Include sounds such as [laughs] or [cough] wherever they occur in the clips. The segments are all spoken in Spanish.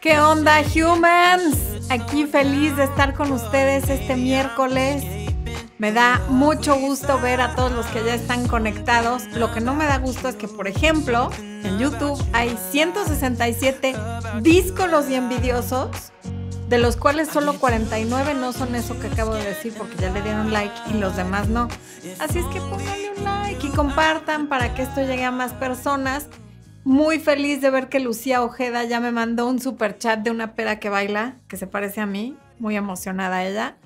¿Qué onda, humans? Aquí feliz de estar con ustedes este miércoles. Me da mucho gusto ver a todos los que ya están conectados. Lo que no me da gusto es que, por ejemplo, en YouTube hay 167 díscolos y envidiosos, de los cuales solo 49 no son eso que acabo de decir porque ya le dieron like y los demás no. Así es que pónganle un like y compartan para que esto llegue a más personas. Muy feliz de ver que Lucía Ojeda ya me mandó un super chat de una pera que baila, que se parece a mí. Muy emocionada ella.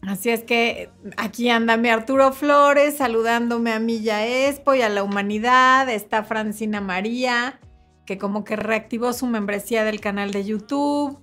Así es que aquí anda mi Arturo Flores saludándome a ya Expo y a la humanidad. Está Francina María, que como que reactivó su membresía del canal de YouTube.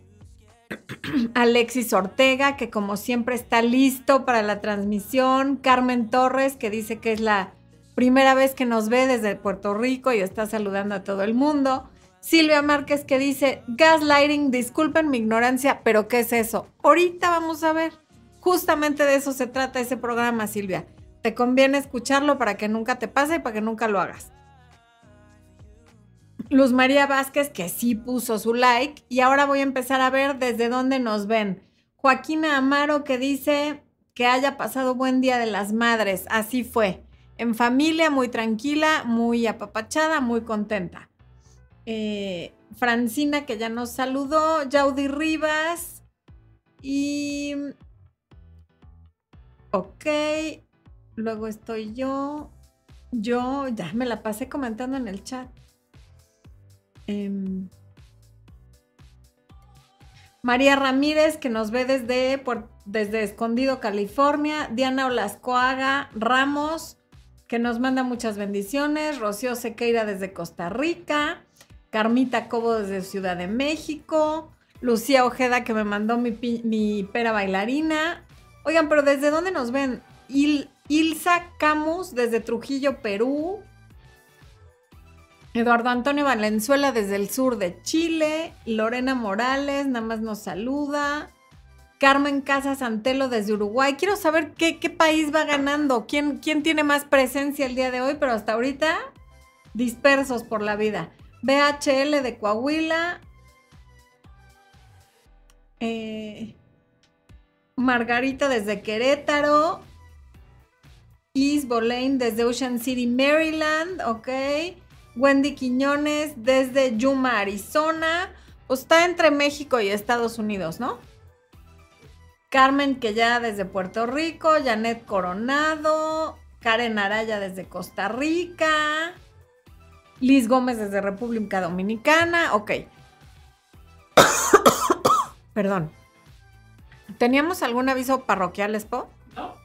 [clears throat] Alexis Ortega, que como siempre está listo para la transmisión. Carmen Torres, que dice que es la primera vez que nos ve desde Puerto Rico y está saludando a todo el mundo. Silvia Márquez que dice, gaslighting, disculpen mi ignorancia, pero ¿qué es eso? Ahorita vamos a ver. Justamente de eso se trata ese programa, Silvia. Te conviene escucharlo para que nunca te pase y para que nunca lo hagas. Luz María Vázquez, que sí puso su like, y ahora voy a empezar a ver desde dónde nos ven. Joaquina Amaro, que dice que haya pasado buen día de las madres. Así fue en familia, muy tranquila, muy apapachada, muy contenta. Eh, Francina, que ya nos saludó, Yaudi Rivas y... Ok, luego estoy yo. Yo ya me la pasé comentando en el chat. Em, María Ramírez, que nos ve desde, desde Escondido, California. Diana Olascoaga Ramos que nos manda muchas bendiciones. Rocío Sequeira desde Costa Rica. Carmita Cobo desde Ciudad de México. Lucía Ojeda que me mandó mi, pera bailarina. Oigan, pero ¿desde dónde nos ven? Ilsa Camus desde Trujillo, Perú. Eduardo Antonio Valenzuela desde el sur de Chile. Lorena Morales nada más nos saluda. Carmen Casas Antelo desde Uruguay. Quiero saber qué, país va ganando, ¿Quién, quién tiene más presencia el día de hoy, pero hasta ahorita dispersos por la vida. BHL de Coahuila. Eh, Margarita desde Querétaro. Is Boleyn desde Ocean City, Maryland. Ok. Wendy Quiñones desde Yuma, Arizona. Pues está entre México y Estados Unidos, ¿no? Carmen, que ya desde Puerto Rico, Janet Coronado, Karen Araya desde Costa Rica, Liz Gómez desde República Dominicana, ok. [coughs] Perdón. ¿Teníamos algún aviso parroquial, Expo? No.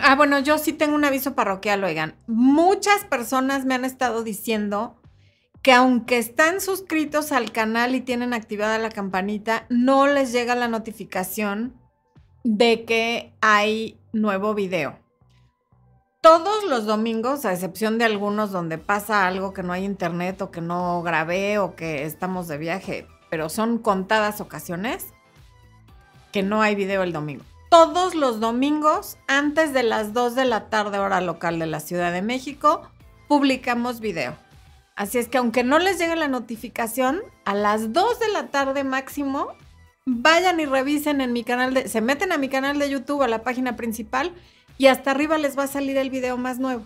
Ah, bueno, yo sí tengo un aviso parroquial, oigan. Muchas personas me han estado diciendo que aunque están suscritos al canal y tienen activada la campanita, no les llega la notificación de que hay nuevo video. Todos los domingos, a excepción de algunos donde pasa algo que no hay internet o que no grabé o que estamos de viaje, pero son contadas ocasiones que no hay video el domingo. Todos los domingos, antes de las 2 de la tarde hora local de la Ciudad de México, publicamos video. Así es que aunque no les llegue la notificación, a las 2 de la tarde máximo, vayan y revisen en mi canal de, se meten a mi canal de YouTube, a la página principal, y hasta arriba les va a salir el video más nuevo,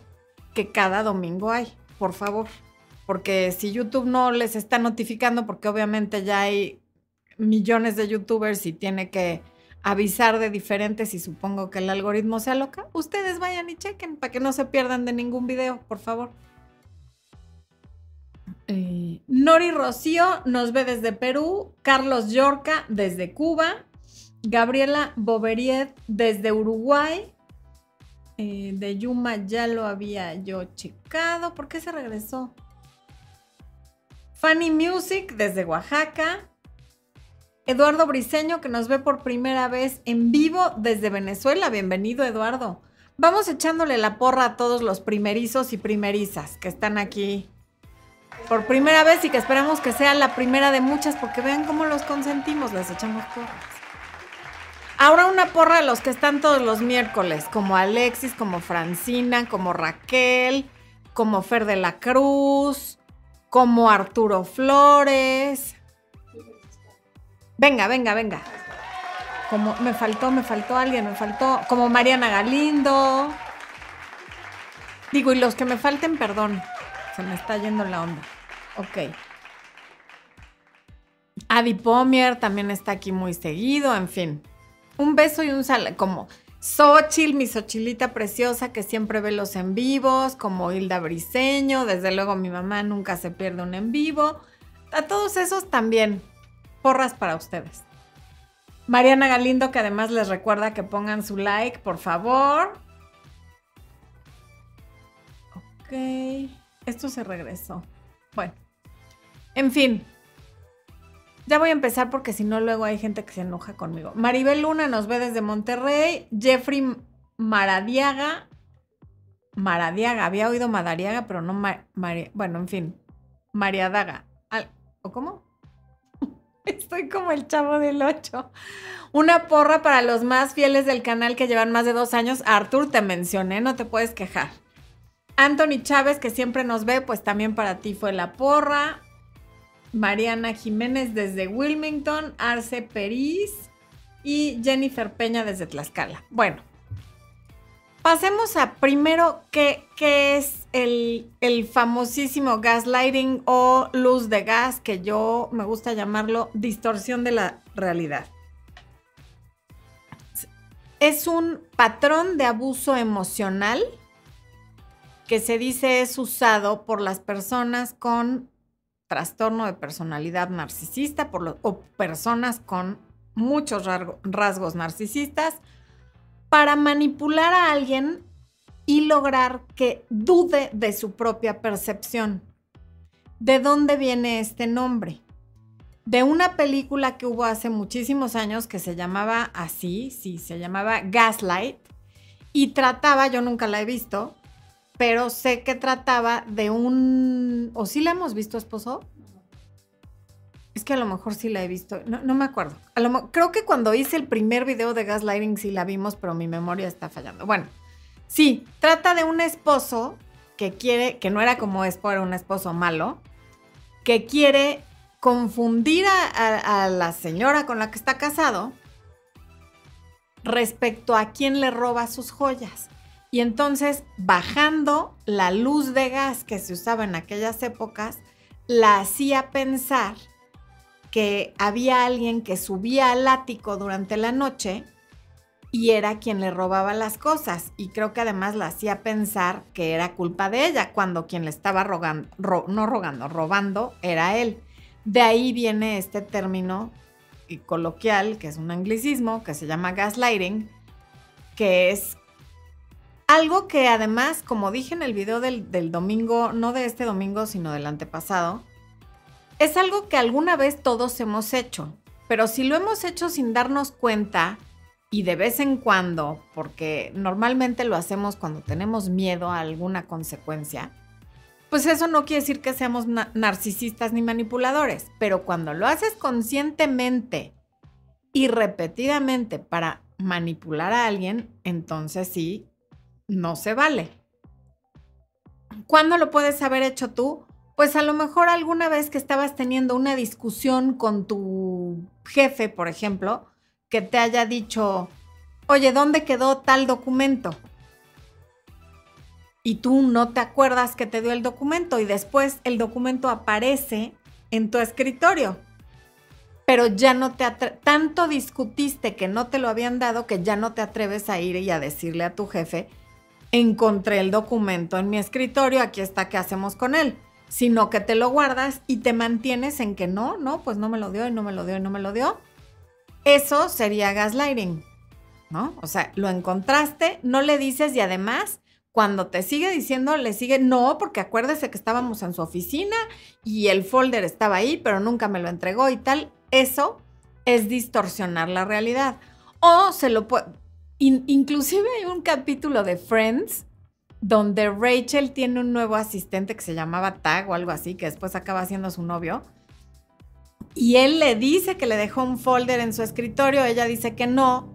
que cada domingo hay, por favor. Porque si YouTube no les está notificando, porque obviamente ya hay millones de youtubers y tiene que avisar de diferentes y supongo que el algoritmo se aloca, ustedes vayan y chequen para que no se pierdan de ningún video, por favor. Eh, Nori Rocío nos ve desde Perú, Carlos Yorca desde Cuba, Gabriela Boveriet desde Uruguay, eh, de Yuma ya lo había yo checado, ¿por qué se regresó? Fanny Music desde Oaxaca, Eduardo Briseño que nos ve por primera vez en vivo desde Venezuela, bienvenido Eduardo. Vamos echándole la porra a todos los primerizos y primerizas que están aquí por primera vez y que esperamos que sea la primera de muchas porque vean cómo los consentimos, les echamos porras. Ahora una porra a los que están todos los miércoles, como Alexis, como Francina, como Raquel, como Fer de la Cruz, como Arturo Flores. Venga, venga, venga. Como me faltó, me faltó alguien, me faltó. Como Mariana Galindo. Digo, y los que me falten, perdón. Se me está yendo la onda. Ok. Adi Pomier también está aquí muy seguido, en fin. Un beso y un sal, como Xochil, mi Xochilita preciosa que siempre ve los en vivos, como Hilda Briseño, desde luego mi mamá nunca se pierde un en vivo. A todos esos también, porras para ustedes. Mariana Galindo, que además les recuerda que pongan su like, por favor. Ok, esto se regresó. Bueno, en fin, ya voy a empezar porque si no, luego hay gente que se enoja conmigo. Maribel Luna nos ve desde Monterrey. Jeffrey Maradiaga. Maradiaga, había oído Madariaga, pero no Bueno, en fin. Mariadaga. ¿O cómo? [laughs] Estoy como el chavo del 8. Una porra para los más fieles del canal que llevan más de dos años. Artur, te mencioné, no te puedes quejar. Anthony Chávez, que siempre nos ve, pues también para ti fue la porra. Mariana Jiménez desde Wilmington, Arce Peris y Jennifer Peña desde Tlaxcala. Bueno, pasemos a primero qué, es el, el, famosísimo gaslighting o luz de gas, que yo me gusta llamarlo distorsión de la realidad. Es un patrón de abuso emocional que se dice es usado por las personas con trastorno de personalidad narcisista por o personas con muchos rasgos narcisistas para manipular a alguien y lograr que dude de su propia percepción. ¿De dónde viene este nombre? De una película que hubo hace muchísimos años que se llamaba así, sí, se llamaba Gaslight, y trataba, yo nunca la he visto, pero sé que trataba de un... ¿O sí la hemos visto, esposo? Es que a lo mejor sí la he visto, no, me acuerdo. creo que cuando hice el primer video de gaslighting sí la vimos, pero mi memoria está fallando. Bueno, sí, trata de un esposo que quiere, que no era como es era un esposo malo, que quiere confundir a la señora con la que está casado respecto a quién le roba sus joyas. Y entonces, bajando la luz de gas que se usaba en aquellas épocas, la hacía pensar que había alguien que subía al ático durante la noche y era quien le robaba las cosas. Y creo que además la hacía pensar que era culpa de ella, cuando quien le estaba rogando, no rogando, robando era él. De ahí viene este término coloquial, que es un anglicismo, que se llama gaslighting, que es algo que además, como dije en el video del, domingo, no de este domingo, sino del antepasado, es algo que alguna vez todos hemos hecho, pero si lo hemos hecho sin darnos cuenta y de vez en cuando, porque normalmente lo hacemos cuando tenemos miedo a alguna consecuencia, pues eso no quiere decir que seamos narcisistas ni manipuladores, pero cuando lo haces conscientemente y repetidamente para manipular a alguien, entonces sí no se vale. ¿Cuándo lo puedes haber hecho tú? Pues a lo mejor alguna vez que estabas teniendo una discusión con tu jefe, por ejemplo, que te haya dicho, oye, ¿dónde quedó tal documento? Y tú no te acuerdas que te dio el documento y después el documento aparece en tu escritorio. Pero ya no te tanto discutiste que no te lo habían dado que ya no te atreves a ir y a decirle a tu jefe, encontré el documento en mi escritorio, aquí está, ¿qué hacemos con él? Sino que te lo guardas y te mantienes en que no, no, pues no me lo dio y no me lo dio y no me lo dio. Eso sería gaslighting, ¿no? O sea, lo encontraste, no le dices y además cuando te sigue diciendo, le sigue, no, porque acuérdese que estábamos en su oficina y el folder estaba ahí, pero nunca me lo entregó y tal. Eso es distorsionar la realidad. O se lo puede, inclusive hay un capítulo de Friends donde Rachel tiene un nuevo asistente que se llamaba Tag o algo así, que después acaba siendo su novio. Y él le dice que le dejó un folder en su escritorio, ella dice que no.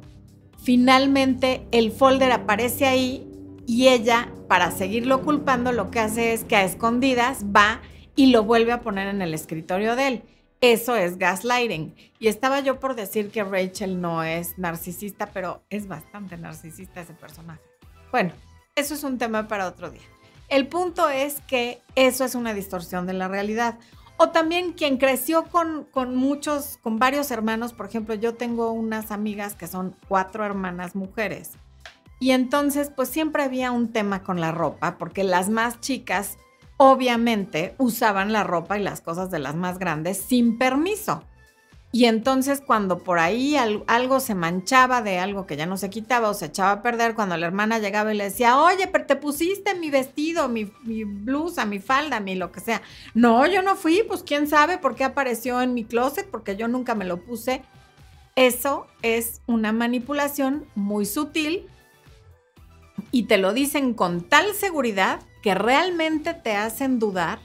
Finalmente el folder aparece ahí y ella, para seguirlo culpando, lo que hace es que a escondidas va y lo vuelve a poner en el escritorio de él. Eso es gaslighting. Y estaba yo por decir que Rachel no es narcisista, pero es bastante narcisista ese personaje. Bueno, eso es un tema para otro día. El punto es que eso es una distorsión de la realidad. O también quien creció con, con, muchos, con varios hermanos, por ejemplo, yo tengo unas amigas que son cuatro hermanas mujeres. Y entonces, pues siempre había un tema con la ropa, porque las más chicas obviamente usaban la ropa y las cosas de las más grandes sin permiso. Y entonces cuando por ahí algo se manchaba de algo que ya no se quitaba o se echaba a perder, cuando la hermana llegaba y le decía, oye, pero te pusiste mi vestido, mi, mi, blusa, mi falda, mi lo que sea. No, yo no fui, pues quién sabe por qué apareció en mi closet, porque yo nunca me lo puse. Eso es una manipulación muy sutil y te lo dicen con tal seguridad que realmente te hacen dudar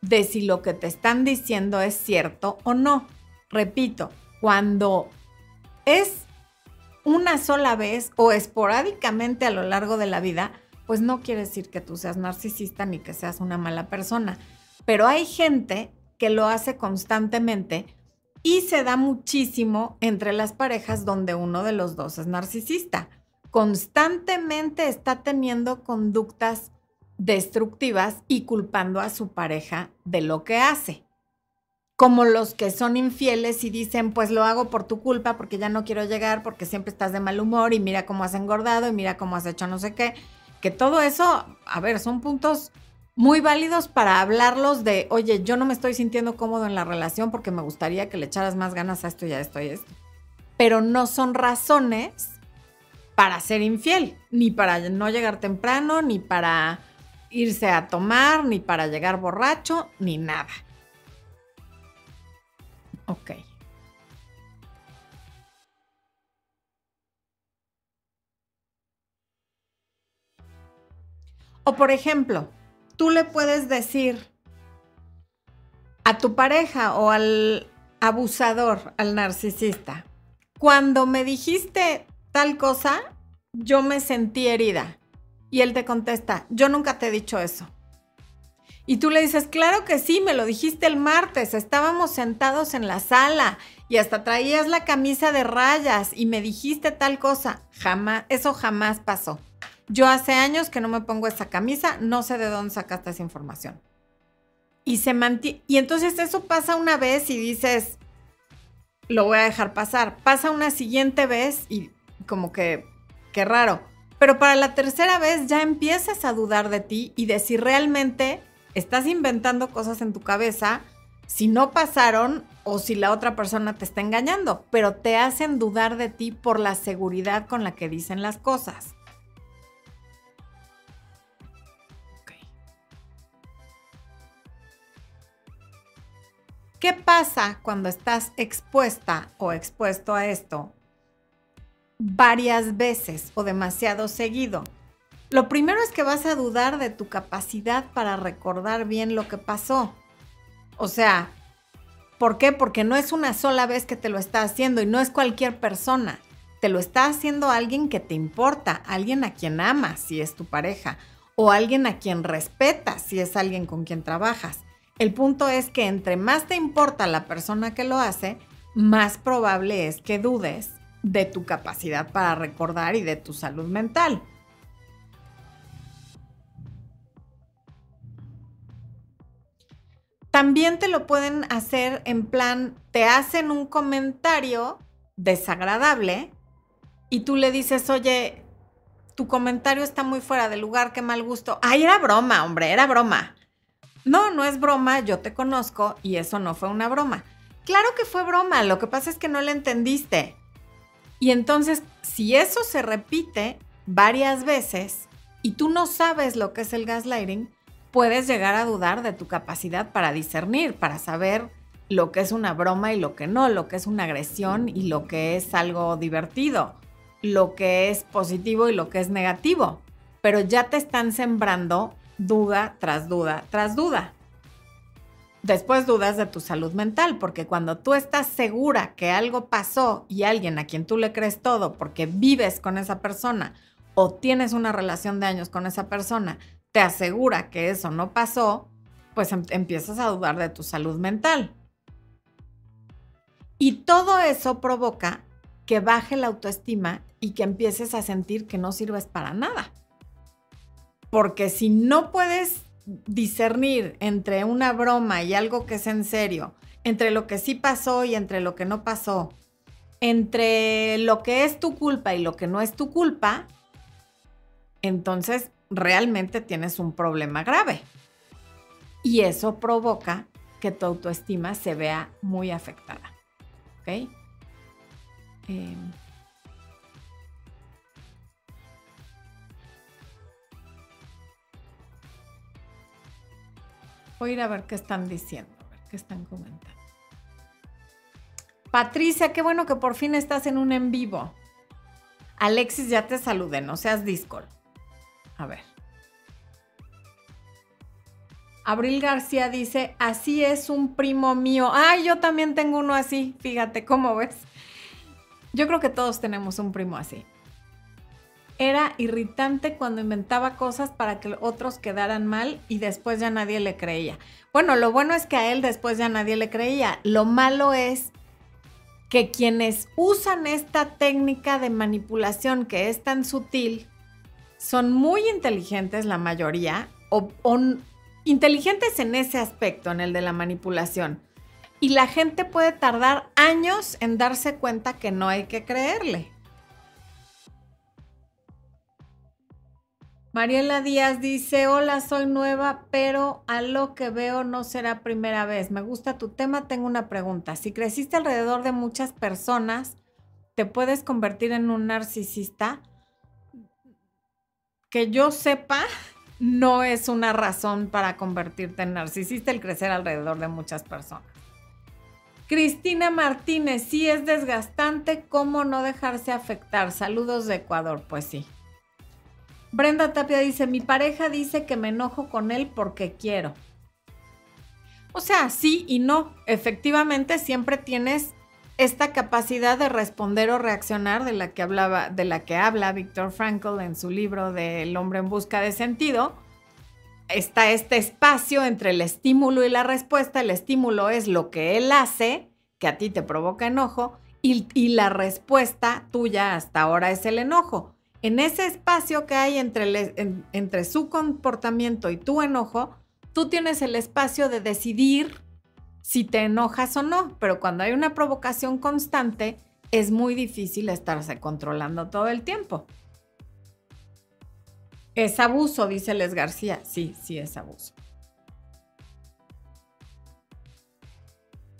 de si lo que te están diciendo es cierto o no. Repito, cuando es una sola vez o esporádicamente a lo largo de la vida, pues no quiere decir que tú seas narcisista ni que seas una mala persona. Pero hay gente que lo hace constantemente y se da muchísimo entre las parejas donde uno de los dos es narcisista. Constantemente está teniendo conductas destructivas y culpando a su pareja de lo que hace. Como los que son infieles y dicen, pues lo hago por tu culpa, porque ya no quiero llegar, porque siempre estás de mal humor y mira cómo has engordado y mira cómo has hecho no sé qué. Que todo eso, a ver, son puntos muy válidos para hablarlos de, oye, yo no me estoy sintiendo cómodo en la relación porque me gustaría que le echaras más ganas a esto y a esto y a esto. Pero no son razones para ser infiel, ni para no llegar temprano, ni para irse a tomar, ni para llegar borracho, ni nada. Ok. O por ejemplo, tú le puedes decir a tu pareja o al abusador, al narcisista, cuando me dijiste tal cosa, yo me sentí herida. Y él te contesta, yo nunca te he dicho eso. Y tú le dices, claro que sí, me lo dijiste el martes, estábamos sentados en la sala y hasta traías la camisa de rayas y me dijiste tal cosa. Jamás, eso jamás pasó. Yo hace años que no me pongo esa camisa, no sé de dónde sacaste esa información. Y se mantiene, y entonces eso pasa una vez y dices, lo voy a dejar pasar. Pasa una siguiente vez y como que, qué raro pero para la tercera vez ya empiezas a dudar de ti y de si realmente estás inventando cosas en tu cabeza, si no pasaron o si la otra persona te está engañando, pero te hacen dudar de ti por la seguridad con la que dicen las cosas. ¿Qué pasa cuando estás expuesta o expuesto a esto? Varias veces o demasiado seguido. Lo primero es que vas a dudar de tu capacidad para recordar bien lo que pasó. O sea, ¿por qué? Porque no es una sola vez que te lo está haciendo y no es cualquier persona. Te lo está haciendo alguien que te importa, alguien a quien amas si es tu pareja o alguien a quien respetas si es alguien con quien trabajas. El punto es que entre más te importa la persona que lo hace, más probable es que dudes de tu capacidad para recordar y de tu salud mental. También te lo pueden hacer en plan, te hacen un comentario desagradable y tú le dices, oye, tu comentario está muy fuera de lugar, qué mal gusto. Ay, era broma, hombre, era broma. No, no es broma, yo te conozco y eso no fue una broma. Claro que fue broma, lo que pasa es que no le entendiste. Y entonces, si eso se repite varias veces y tú no sabes lo que es el gaslighting, puedes llegar a dudar de tu capacidad para discernir, para saber lo que es una broma y lo que no, lo que es una agresión y lo que es algo divertido, lo que es positivo y lo que es negativo. Pero ya te están sembrando duda tras duda tras duda. Después dudas de tu salud mental, porque cuando tú estás segura que algo pasó y alguien a quien tú le crees todo porque vives con esa persona o tienes una relación de años con esa persona, te asegura que eso no pasó, pues em, empiezas a dudar de tu salud mental. Y todo eso provoca que baje la autoestima y que empieces a sentir que no sirves para nada. Porque si no puedes discernir entre una broma y algo que es en serio, entre lo que sí pasó y entre lo que no pasó, entre lo que es tu culpa y lo que no es tu culpa, entonces realmente tienes un problema grave. Y eso provoca que tu autoestima se vea muy afectada. ¿Ok? Em, Voy a ir a ver qué están diciendo, a ver qué están comentando. Patricia, qué bueno que por fin estás en un en vivo. Alexis, ya te saludé, no seas Discord. A ver. Abril García dice, así es un primo mío. Ay, yo también tengo uno así, fíjate, ¿cómo ves? Yo creo que todos tenemos un primo así. Era irritante cuando inventaba cosas para que otros quedaran mal y después ya nadie le creía. Bueno, lo bueno es que a él después ya nadie le creía. Lo malo es que quienes usan esta técnica de manipulación que es tan sutil son muy inteligentes la mayoría o, inteligentes en ese aspecto, en el de la manipulación. Y la gente puede tardar años en darse cuenta que no hay que creerle. Mariela Díaz dice, hola, soy nueva, pero a lo que veo no será primera vez. Me gusta tu tema, tengo una pregunta. Si creciste alrededor de muchas personas, ¿te puedes convertir en un narcisista? Que yo sepa, [laughs] no es una razón para convertirte en narcisista el crecer alrededor de muchas personas. Cristina Martínez, sí es desgastante, ¿cómo no dejarse afectar? Saludos de Ecuador, pues sí. Brenda Tapia dice, mi pareja dice que me enojo con él porque quiero. O sea, sí y no. Efectivamente, siempre tienes esta capacidad de responder o reaccionar de la que hablaba, de la que habla Víctor Frankl en su libro de El hombre en busca de sentido. Está este espacio entre el estímulo y la respuesta. El estímulo es lo que él hace, que a ti te provoca enojo, y, y la respuesta tuya hasta ahora es el enojo en ese espacio que hay entre, su comportamiento y tu enojo, tú tienes el espacio de decidir si te enojas o no, pero cuando hay una provocación constante, es muy difícil estarse controlando todo el tiempo. Es abuso, dice Les García. Sí, sí es abuso.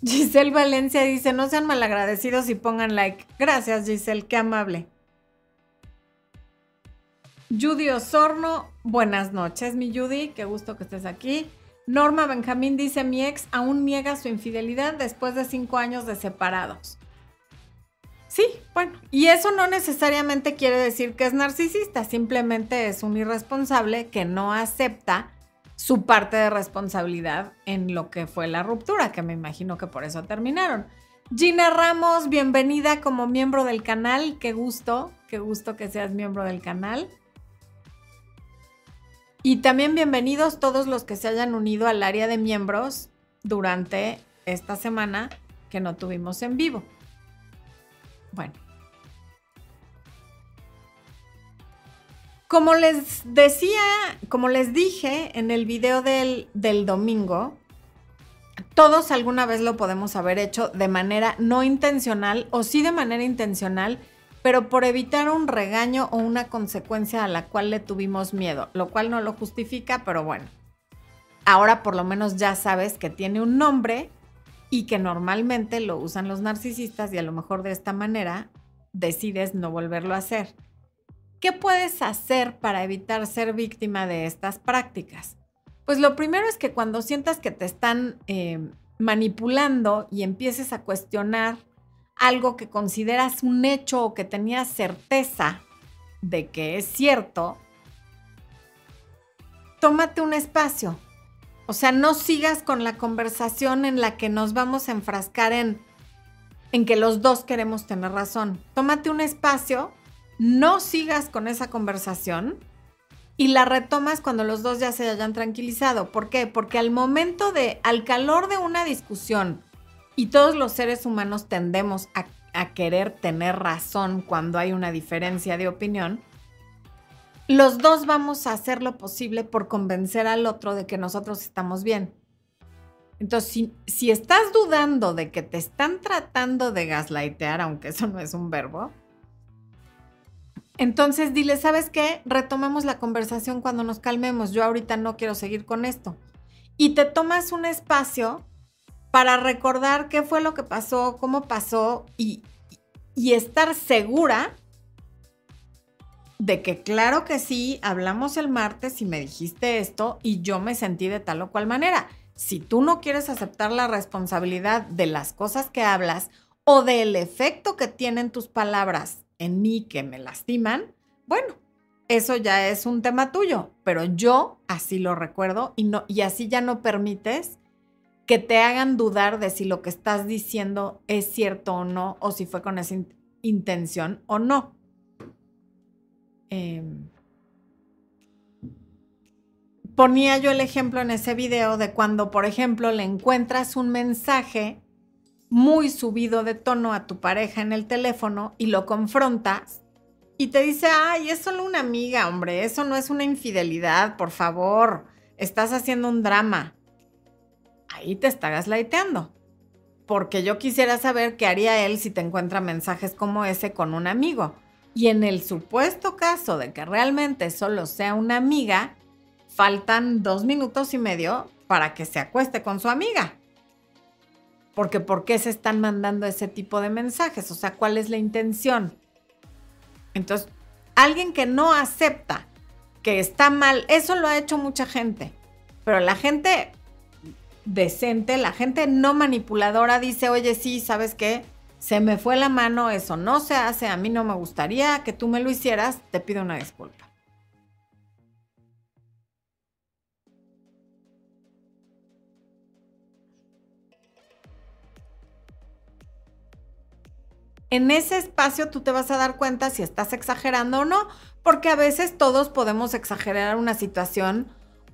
Giselle Valencia dice, no sean malagradecidos y pongan like. Gracias, Giselle, qué amable. Judy Osorno, buenas noches, mi Judy, qué gusto que estés aquí. Norma Benjamín dice, mi ex aún niega su infidelidad después de cinco años de separados. Sí, bueno, y eso no necesariamente quiere decir que es narcisista, simplemente es un irresponsable que no acepta su parte de responsabilidad en lo que fue la ruptura, que me imagino que por eso terminaron. Gina Ramos, bienvenida como miembro del canal, qué gusto, qué gusto que seas miembro del canal. Y también bienvenidos todos los que se hayan unido al área de miembros durante esta semana que no tuvimos en vivo. Bueno. Como les decía, como les dije en el video del, del domingo, todos alguna vez lo podemos haber hecho de manera no intencional o sí de manera intencional, pero por evitar un regaño o una consecuencia a la cual le tuvimos miedo, lo cual no lo justifica, pero bueno. Ahora por lo menos ya sabes que tiene un nombre y que normalmente lo usan los narcisistas y a lo mejor de esta manera decides no volverlo a hacer. ¿Qué puedes hacer para evitar ser víctima de estas prácticas? Pues lo primero es que cuando sientas que te están eh, manipulando y empieces a cuestionar algo que consideras un hecho o que tenías certeza de que es cierto, tómate un espacio. O sea, no sigas con la conversación en la que nos vamos a enfrascar en, en que los dos queremos tener razón. Tómate un espacio, no sigas con esa conversación y la retomas cuando los dos ya se hayan tranquilizado. ¿Por qué? Porque al momento de, al calor de una discusión, y todos los seres humanos tendemos a, querer tener razón cuando hay una diferencia de opinión, los dos vamos a hacer lo posible por convencer al otro de que nosotros estamos bien. Entonces, si, estás dudando de que te están tratando de gaslightear, aunque eso no es un verbo, entonces dile, ¿sabes qué? Retomemos la conversación cuando nos calmemos. Yo ahorita no quiero seguir con esto. Y te tomas un espacio para recordar qué fue lo que pasó, cómo pasó y, y estar segura de que claro que sí, hablamos el martes y me dijiste esto y yo me sentí de tal o cual manera. Si tú no quieres aceptar la responsabilidad de las cosas que hablas o del efecto que tienen tus palabras en mí que me lastiman, bueno, eso ya es un tema tuyo, pero yo así lo recuerdo y, no, y así ya no permites que te hagan dudar de si lo que estás diciendo es cierto o no, o si fue con esa intención o no. Em, ponía yo el ejemplo en ese video de cuando, por ejemplo, le encuentras un mensaje muy subido de tono a tu pareja en el teléfono y lo confrontas y te dice, ay, es solo una amiga, hombre, eso no es una infidelidad, por favor, estás haciendo un drama. Ahí te estás gaslighteando. Porque yo quisiera saber qué haría él si te encuentra mensajes como ese con un amigo. Y en el supuesto caso de que realmente solo sea una amiga, faltan dos minutos y medio para que se acueste con su amiga. Porque ¿por qué se están mandando ese tipo de mensajes? O sea, ¿cuál es la intención? Entonces, alguien que no acepta que está mal, eso lo ha hecho mucha gente. Pero la gente decente, la gente no manipuladora dice, oye, sí, ¿sabes qué? se me fue la mano, eso no se hace, a mí no me gustaría que tú me lo hicieras, te pido una disculpa. En ese espacio tú te vas a dar cuenta si estás exagerando o no, porque a veces todos podemos exagerar una situación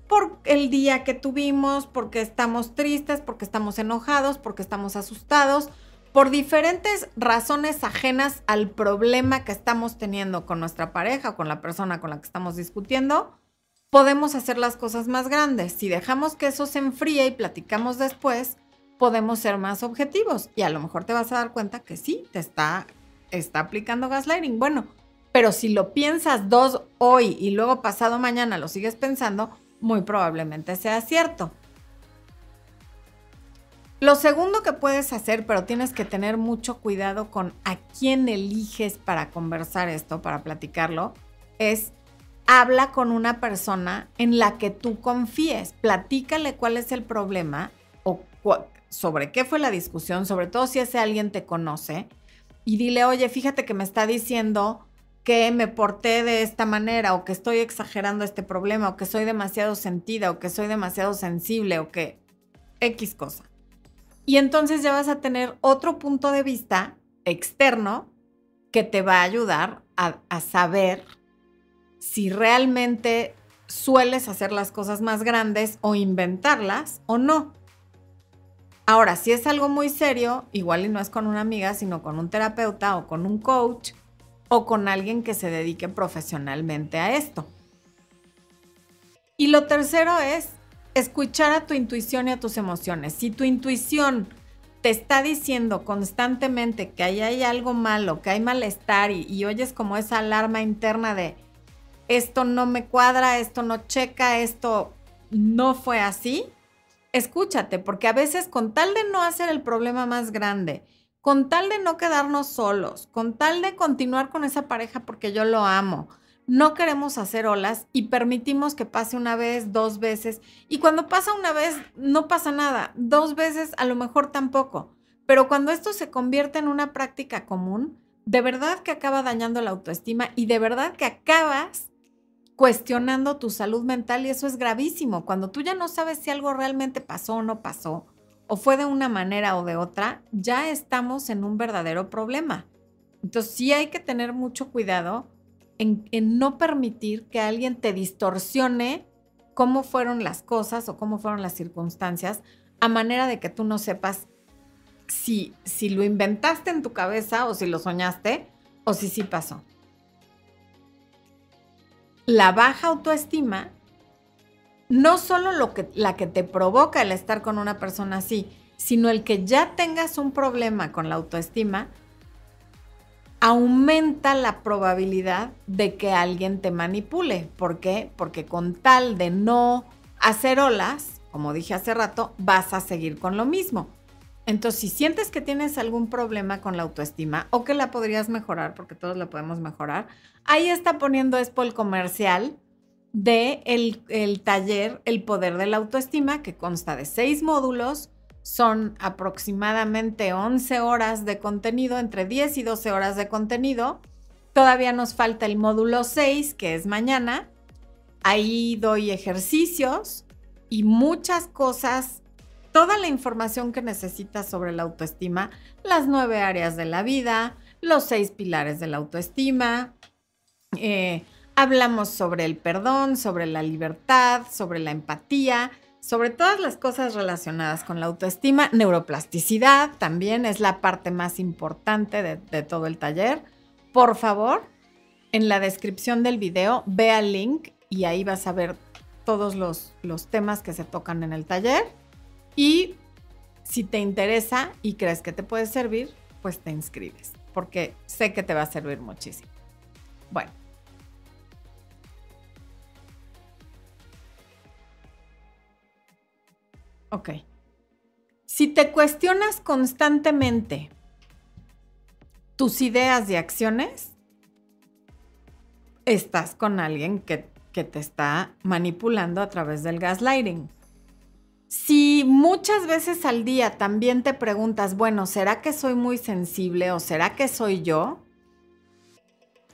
por el día que tuvimos, porque estamos tristes, porque estamos enojados, porque estamos asustados, por diferentes razones ajenas al problema que estamos teniendo con nuestra pareja o con la persona con la que estamos discutiendo, podemos hacer las cosas más grandes. Si dejamos que eso se enfríe y platicamos después, podemos ser más objetivos y a lo mejor te vas a dar cuenta que sí, te está, está aplicando gaslighting. Bueno, pero si lo piensas dos hoy y luego pasado mañana lo sigues pensando, muy probablemente sea cierto. Lo segundo que puedes hacer, pero tienes que tener mucho cuidado con a quién eliges para conversar esto, para platicarlo, es habla con una persona en la que tú confíes. Platícale cuál es el problema o sobre qué fue la discusión, sobre todo si ese alguien te conoce, y dile, oye, fíjate que me está diciendo que me porté de esta manera o que estoy exagerando este problema o que soy demasiado sentida o que soy demasiado sensible o que X cosa. Y entonces ya vas a tener otro punto de vista externo que te va a ayudar a, saber si realmente sueles hacer las cosas más grandes o inventarlas o no. Ahora, si es algo muy serio, igual y no es con una amiga, sino con un terapeuta o con un coach o con alguien que se dedique profesionalmente a esto. Y lo tercero es escuchar a tu intuición y a tus emociones. Si tu intuición te está diciendo constantemente que ahí hay algo malo, que hay malestar y, oyes como esa alarma interna de esto no me cuadra, esto no checa, esto no fue así, escúchate, porque a veces con tal de no hacer el problema más grande, con tal de no quedarnos solos, con tal de continuar con esa pareja porque yo lo amo, no queremos hacer olas y permitimos que pase una vez, dos veces. Y cuando pasa una vez, no pasa nada. Dos veces, a lo mejor tampoco. Pero cuando esto se convierte en una práctica común, de verdad que acaba dañando la autoestima y de verdad que acabas cuestionando tu salud mental y eso es gravísimo. Cuando tú ya no sabes si algo realmente pasó o no pasó, o fue de una manera o de otra, ya estamos en un verdadero problema. Entonces sí hay que tener mucho cuidado en, no permitir que alguien te distorsione cómo fueron las cosas o cómo fueron las circunstancias, a manera de que tú no sepas si, si lo inventaste en tu cabeza o si lo soñaste o si sí pasó. La baja autoestima, no solo lo que, la que te provoca el estar con una persona así, sino el que ya tengas un problema con la autoestima, aumenta la probabilidad de que alguien te manipule. ¿Por qué? Porque con tal de no hacer olas, como dije hace rato, vas a seguir con lo mismo. Entonces, si sientes que tienes algún problema con la autoestima o que la podrías mejorar, porque todos la podemos mejorar, ahí está poniendo Expo el comercial de el, el taller El Poder de la Autoestima, que consta de seis módulos son aproximadamente 11 horas de contenido, entre 10 y 12 horas de contenido. Todavía nos falta el módulo 6, que es mañana. Ahí doy ejercicios y muchas cosas, toda la información que necesitas sobre la autoestima, las nueve áreas de la vida, los seis pilares de la autoestima. Eh, hablamos sobre el perdón, sobre la libertad, sobre la empatía sobre todas las cosas relacionadas con la autoestima, neuroplasticidad también es la parte más importante de, todo el taller. Por favor, en la descripción del video ve al link y ahí vas a ver todos los, los temas que se tocan en el taller. Y si te interesa y crees que te puede servir, pues te inscribes, porque sé que te va a servir muchísimo. Bueno, Ok. Si te cuestionas constantemente tus ideas y acciones, estás con alguien que, que, te está manipulando a través del gaslighting. Si muchas veces al día también te preguntas, bueno, ¿será que soy muy sensible o será que soy yo?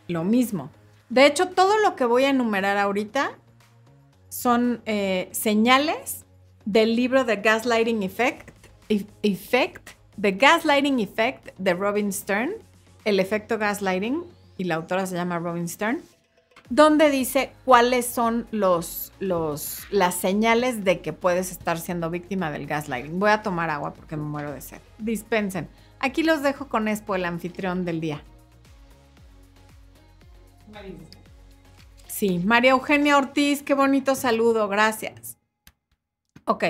Lo mismo. De hecho, todo lo que voy a enumerar ahorita son eh, señales del libro The Gaslighting Effect, Effect, The Gaslighting Effect de Robin Stern, el efecto gaslighting, y la autora se llama Robin Stern, donde dice cuáles son los, los, las señales de que puedes estar siendo víctima del gaslighting. Voy a tomar agua porque me muero de sed. Dispensen. Aquí los dejo con Expo, el anfitrión del día. Sí, María Eugenia Ortiz, qué bonito saludo, gracias. Ok,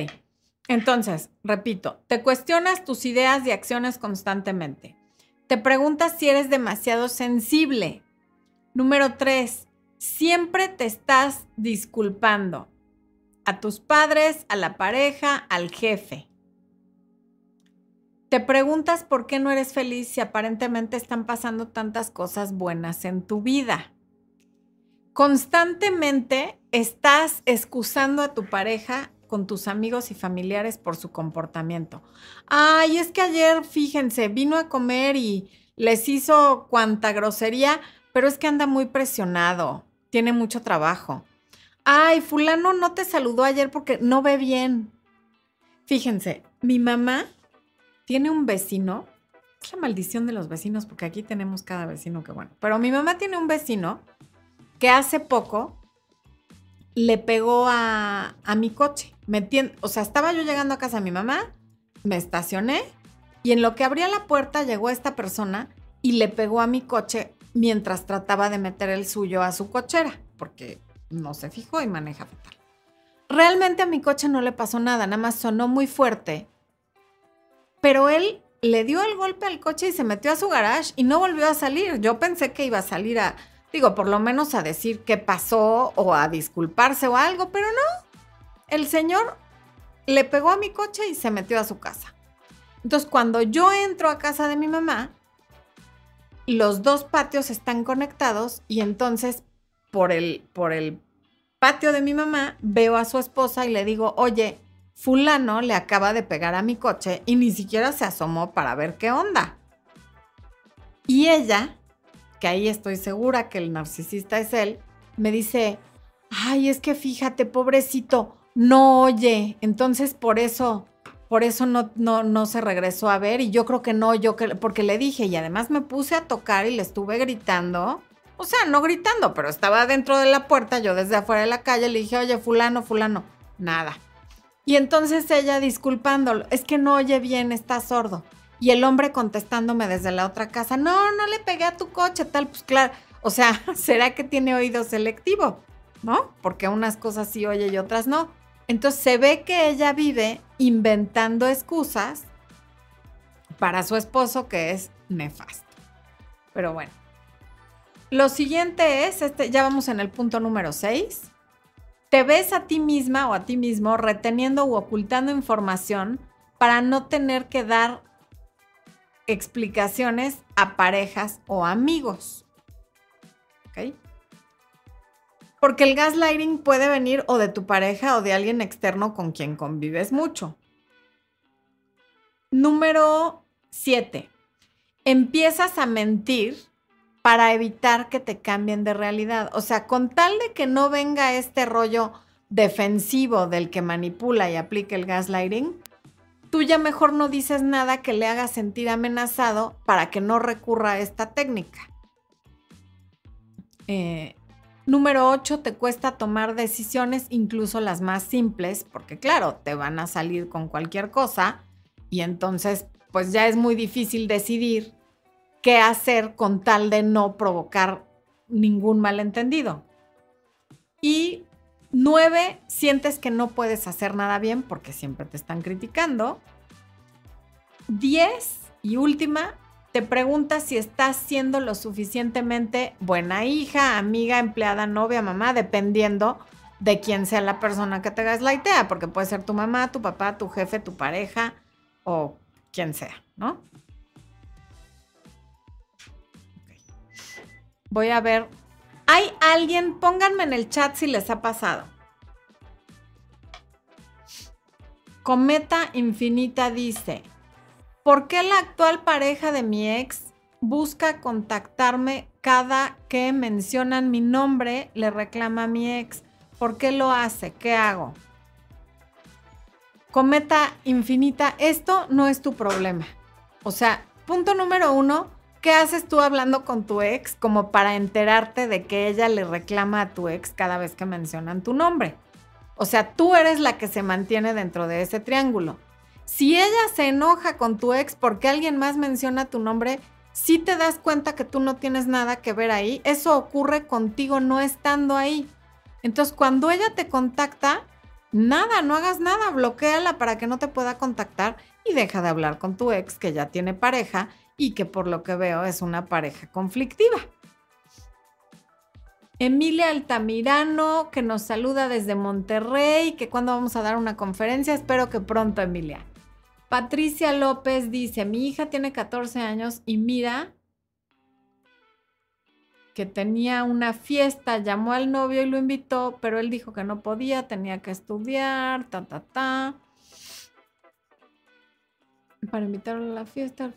entonces, repito, te cuestionas tus ideas y acciones constantemente. Te preguntas si eres demasiado sensible. Número tres, siempre te estás disculpando a tus padres, a la pareja, al jefe. Te preguntas por qué no eres feliz si aparentemente están pasando tantas cosas buenas en tu vida. Constantemente estás excusando a tu pareja con tus amigos y familiares por su comportamiento. Ay, es que ayer, fíjense, vino a comer y les hizo cuanta grosería, pero es que anda muy presionado, tiene mucho trabajo. Ay, fulano no te saludó ayer porque no ve bien. Fíjense, mi mamá tiene un vecino, es la maldición de los vecinos porque aquí tenemos cada vecino que bueno, pero mi mamá tiene un vecino que hace poco le pegó a, mi coche. Me o sea, estaba yo llegando a casa de mi mamá, me estacioné y en lo que abría la puerta llegó esta persona y le pegó a mi coche mientras trataba de meter el suyo a su cochera, porque no se fijó y maneja fatal. Realmente a mi coche no le pasó nada, nada más sonó muy fuerte, pero él le dio el golpe al coche y se metió a su garage y no volvió a salir. Yo pensé que iba a salir a, digo, por lo menos a decir qué pasó o a disculparse o algo, pero no. El señor le pegó a mi coche y se metió a su casa. Entonces, cuando yo entro a casa de mi mamá, los dos patios están conectados y entonces por el, por el patio de mi mamá veo a su esposa y le digo, oye, fulano le acaba de pegar a mi coche y ni siquiera se asomó para ver qué onda. Y ella que ahí estoy segura que el narcisista es él, me dice, ay, es que fíjate, pobrecito, no oye, entonces por eso, por eso no, no, no se regresó a ver y yo creo que no, yo que, porque le dije y además me puse a tocar y le estuve gritando, O sea, no gritando, pero estaba dentro de la puerta, yo desde afuera de la calle le dije, oye, fulano, fulano, nada. Y entonces ella disculpándolo, es que no oye bien, está sordo. Y el hombre contestándome desde la otra casa, no, no le pegué a tu coche, tal, pues claro. O sea, [laughs] ¿será que tiene oído selectivo? ¿No? Porque unas cosas sí oye y otras no. Entonces se ve que ella vive inventando excusas para su esposo que es nefasto. Pero bueno. Lo siguiente es, este, ya vamos en el punto número 6. Te ves a ti misma o a ti mismo reteniendo u ocultando información para no tener que dar explicaciones a parejas o amigos. ¿Ok? Porque el gaslighting puede venir o de tu pareja o de alguien externo con quien convives mucho. Número 7. Empiezas a mentir para evitar que te cambien de realidad. O sea, con tal de que no venga este rollo defensivo del que manipula y aplica el gaslighting, tú ya mejor no dices nada que le haga sentir amenazado para que no recurra a esta técnica. Eh, número 8, te cuesta tomar decisiones, incluso las más simples, porque claro, te van a salir con cualquier cosa y entonces pues ya es muy difícil decidir qué hacer con tal de no provocar ningún malentendido. Y nueve, sientes que no puedes hacer nada bien porque siempre te están criticando. Diez, y última, te preguntas si estás siendo lo suficientemente buena hija, amiga, empleada, novia, mamá, dependiendo de quién sea la persona que te idea, porque puede ser tu mamá, tu papá, tu jefe, tu pareja o quien sea, ¿no? Voy a ver. ¿Hay alguien? Pónganme en el chat si les ha pasado. Cometa Infinita dice, ¿por qué la actual pareja de mi ex busca contactarme cada que mencionan mi nombre? Le reclama a mi ex. ¿Por qué lo hace? ¿Qué hago? Cometa Infinita, esto no es tu problema. O sea, punto número uno, ¿Qué haces tú hablando con tu ex como para enterarte de que ella le reclama a tu ex cada vez que mencionan tu nombre? O sea, tú eres la que se mantiene dentro de ese triángulo. Si ella se enoja con tu ex porque alguien más menciona tu nombre, si te das cuenta que tú no tienes nada que ver ahí, eso ocurre contigo no estando ahí. Entonces, cuando ella te contacta, nada, no hagas nada, bloqueala para que no te pueda contactar y deja de hablar con tu ex que ya tiene pareja y que por lo que veo es una pareja conflictiva. Emilia Altamirano, que nos saluda desde Monterrey, que cuando vamos a dar una conferencia, espero que pronto, Emilia. Patricia López dice, mi hija tiene 14 años y mira que tenía una fiesta, llamó al novio y lo invitó, pero él dijo que no podía, tenía que estudiar, ta, ta, ta. Para invitarlo a la fiesta.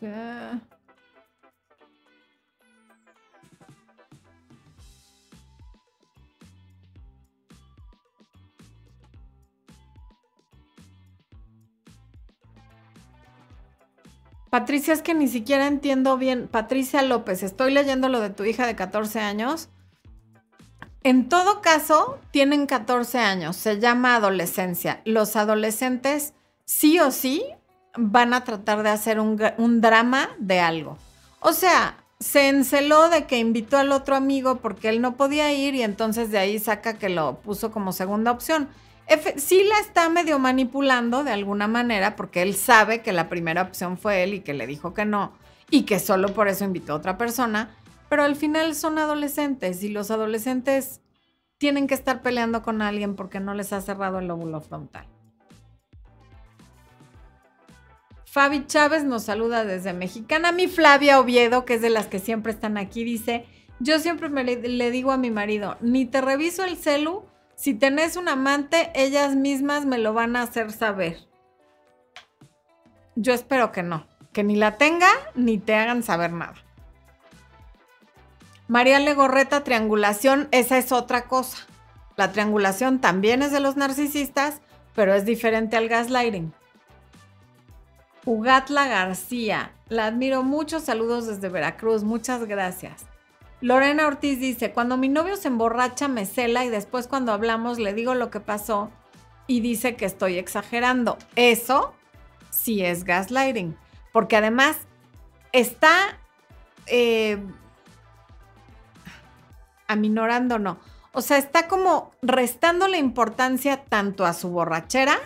Patricia, es que ni siquiera entiendo bien. Patricia López, estoy leyendo lo de tu hija de 14 años. En todo caso, tienen 14 años, se llama adolescencia. Los adolescentes sí o sí van a tratar de hacer un, drama de algo. O sea, se enceló de que invitó al otro amigo porque él no podía ir y entonces de ahí saca que lo puso como segunda opción sí la está medio manipulando de alguna manera porque él sabe que la primera opción fue él y que le dijo que no y que solo por eso invitó a otra persona, pero al final son adolescentes y los adolescentes tienen que estar peleando con alguien porque no les ha cerrado el lóbulo frontal. Fabi Chávez nos saluda desde Mexicana. Mi Flavia Oviedo, que es de las que siempre están aquí, dice, yo siempre le digo a mi marido, ni te reviso el celu si tenés un amante, ellas mismas me lo van a hacer saber. Yo espero que no, que ni la tenga ni te hagan saber nada. María Legorreta, triangulación, esa es otra cosa. La triangulación también es de los narcisistas, pero es diferente al gaslighting. Ugatla García, la admiro mucho, saludos desde Veracruz, muchas gracias. Lorena Ortiz dice, cuando mi novio se emborracha me cela y después cuando hablamos le digo lo que pasó y dice que estoy exagerando. Eso sí es gaslighting, porque además está eh, aminorando, no. O sea, está como restando la importancia tanto a su borrachera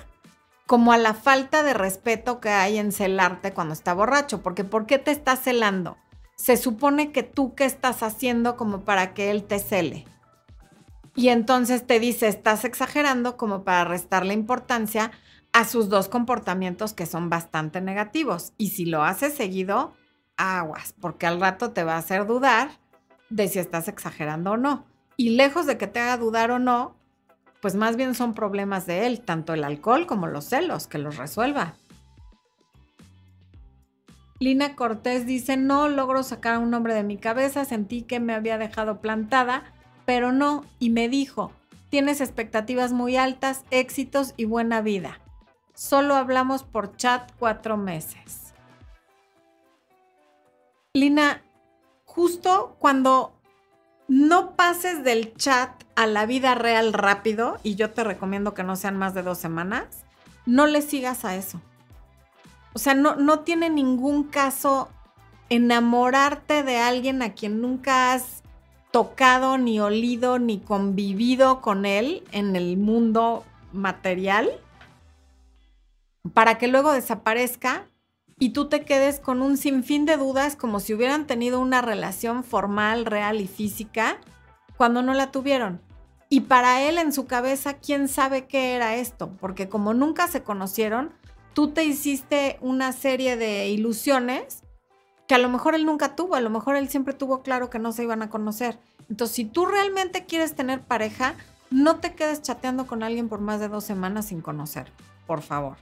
como a la falta de respeto que hay en celarte cuando está borracho. Porque ¿por qué te está celando? Se supone que tú qué estás haciendo como para que él te cele. Y entonces te dice, estás exagerando como para restarle importancia a sus dos comportamientos que son bastante negativos. Y si lo haces seguido, aguas, porque al rato te va a hacer dudar de si estás exagerando o no. Y lejos de que te haga dudar o no, pues más bien son problemas de él, tanto el alcohol como los celos, que los resuelva. Lina Cortés dice, no logro sacar a un nombre de mi cabeza, sentí que me había dejado plantada, pero no, y me dijo, tienes expectativas muy altas, éxitos y buena vida. Solo hablamos por chat cuatro meses. Lina, justo cuando no pases del chat a la vida real rápido, y yo te recomiendo que no sean más de dos semanas, no le sigas a eso. O sea, no, no tiene ningún caso enamorarte de alguien a quien nunca has tocado, ni olido, ni convivido con él en el mundo material, para que luego desaparezca y tú te quedes con un sinfín de dudas como si hubieran tenido una relación formal, real y física cuando no la tuvieron. Y para él en su cabeza, ¿quién sabe qué era esto? Porque como nunca se conocieron, tú te hiciste una serie de ilusiones que a lo mejor él nunca tuvo, a lo mejor él siempre tuvo claro que no se iban a conocer. Entonces, si tú realmente quieres tener pareja, no te quedes chateando con alguien por más de dos semanas sin conocer, por favor.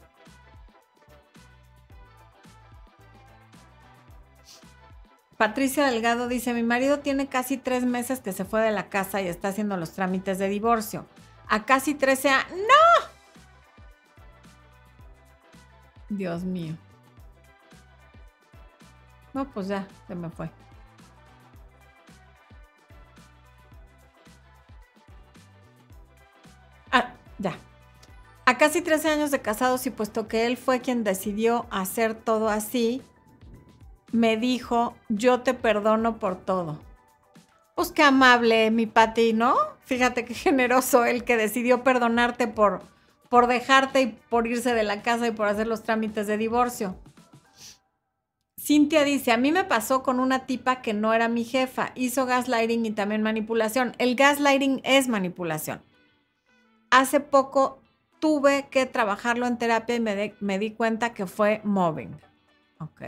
Patricia Delgado dice, mi marido tiene casi tres meses que se fue de la casa y está haciendo los trámites de divorcio. A casi 13 años... ¡No! Dios mío. No, pues ya, se me fue. Ah, ya. A casi 13 años de casados y puesto que él fue quien decidió hacer todo así, me dijo, yo te perdono por todo. Pues qué amable, mi Pati, ¿no? Fíjate qué generoso el que decidió perdonarte por, por dejarte y por irse de la casa y por hacer los trámites de divorcio. Cintia dice, a mí me pasó con una tipa que no era mi jefa, hizo gaslighting y también manipulación. El gaslighting es manipulación. Hace poco tuve que trabajarlo en terapia y me, di cuenta que fue mobbing. Ok.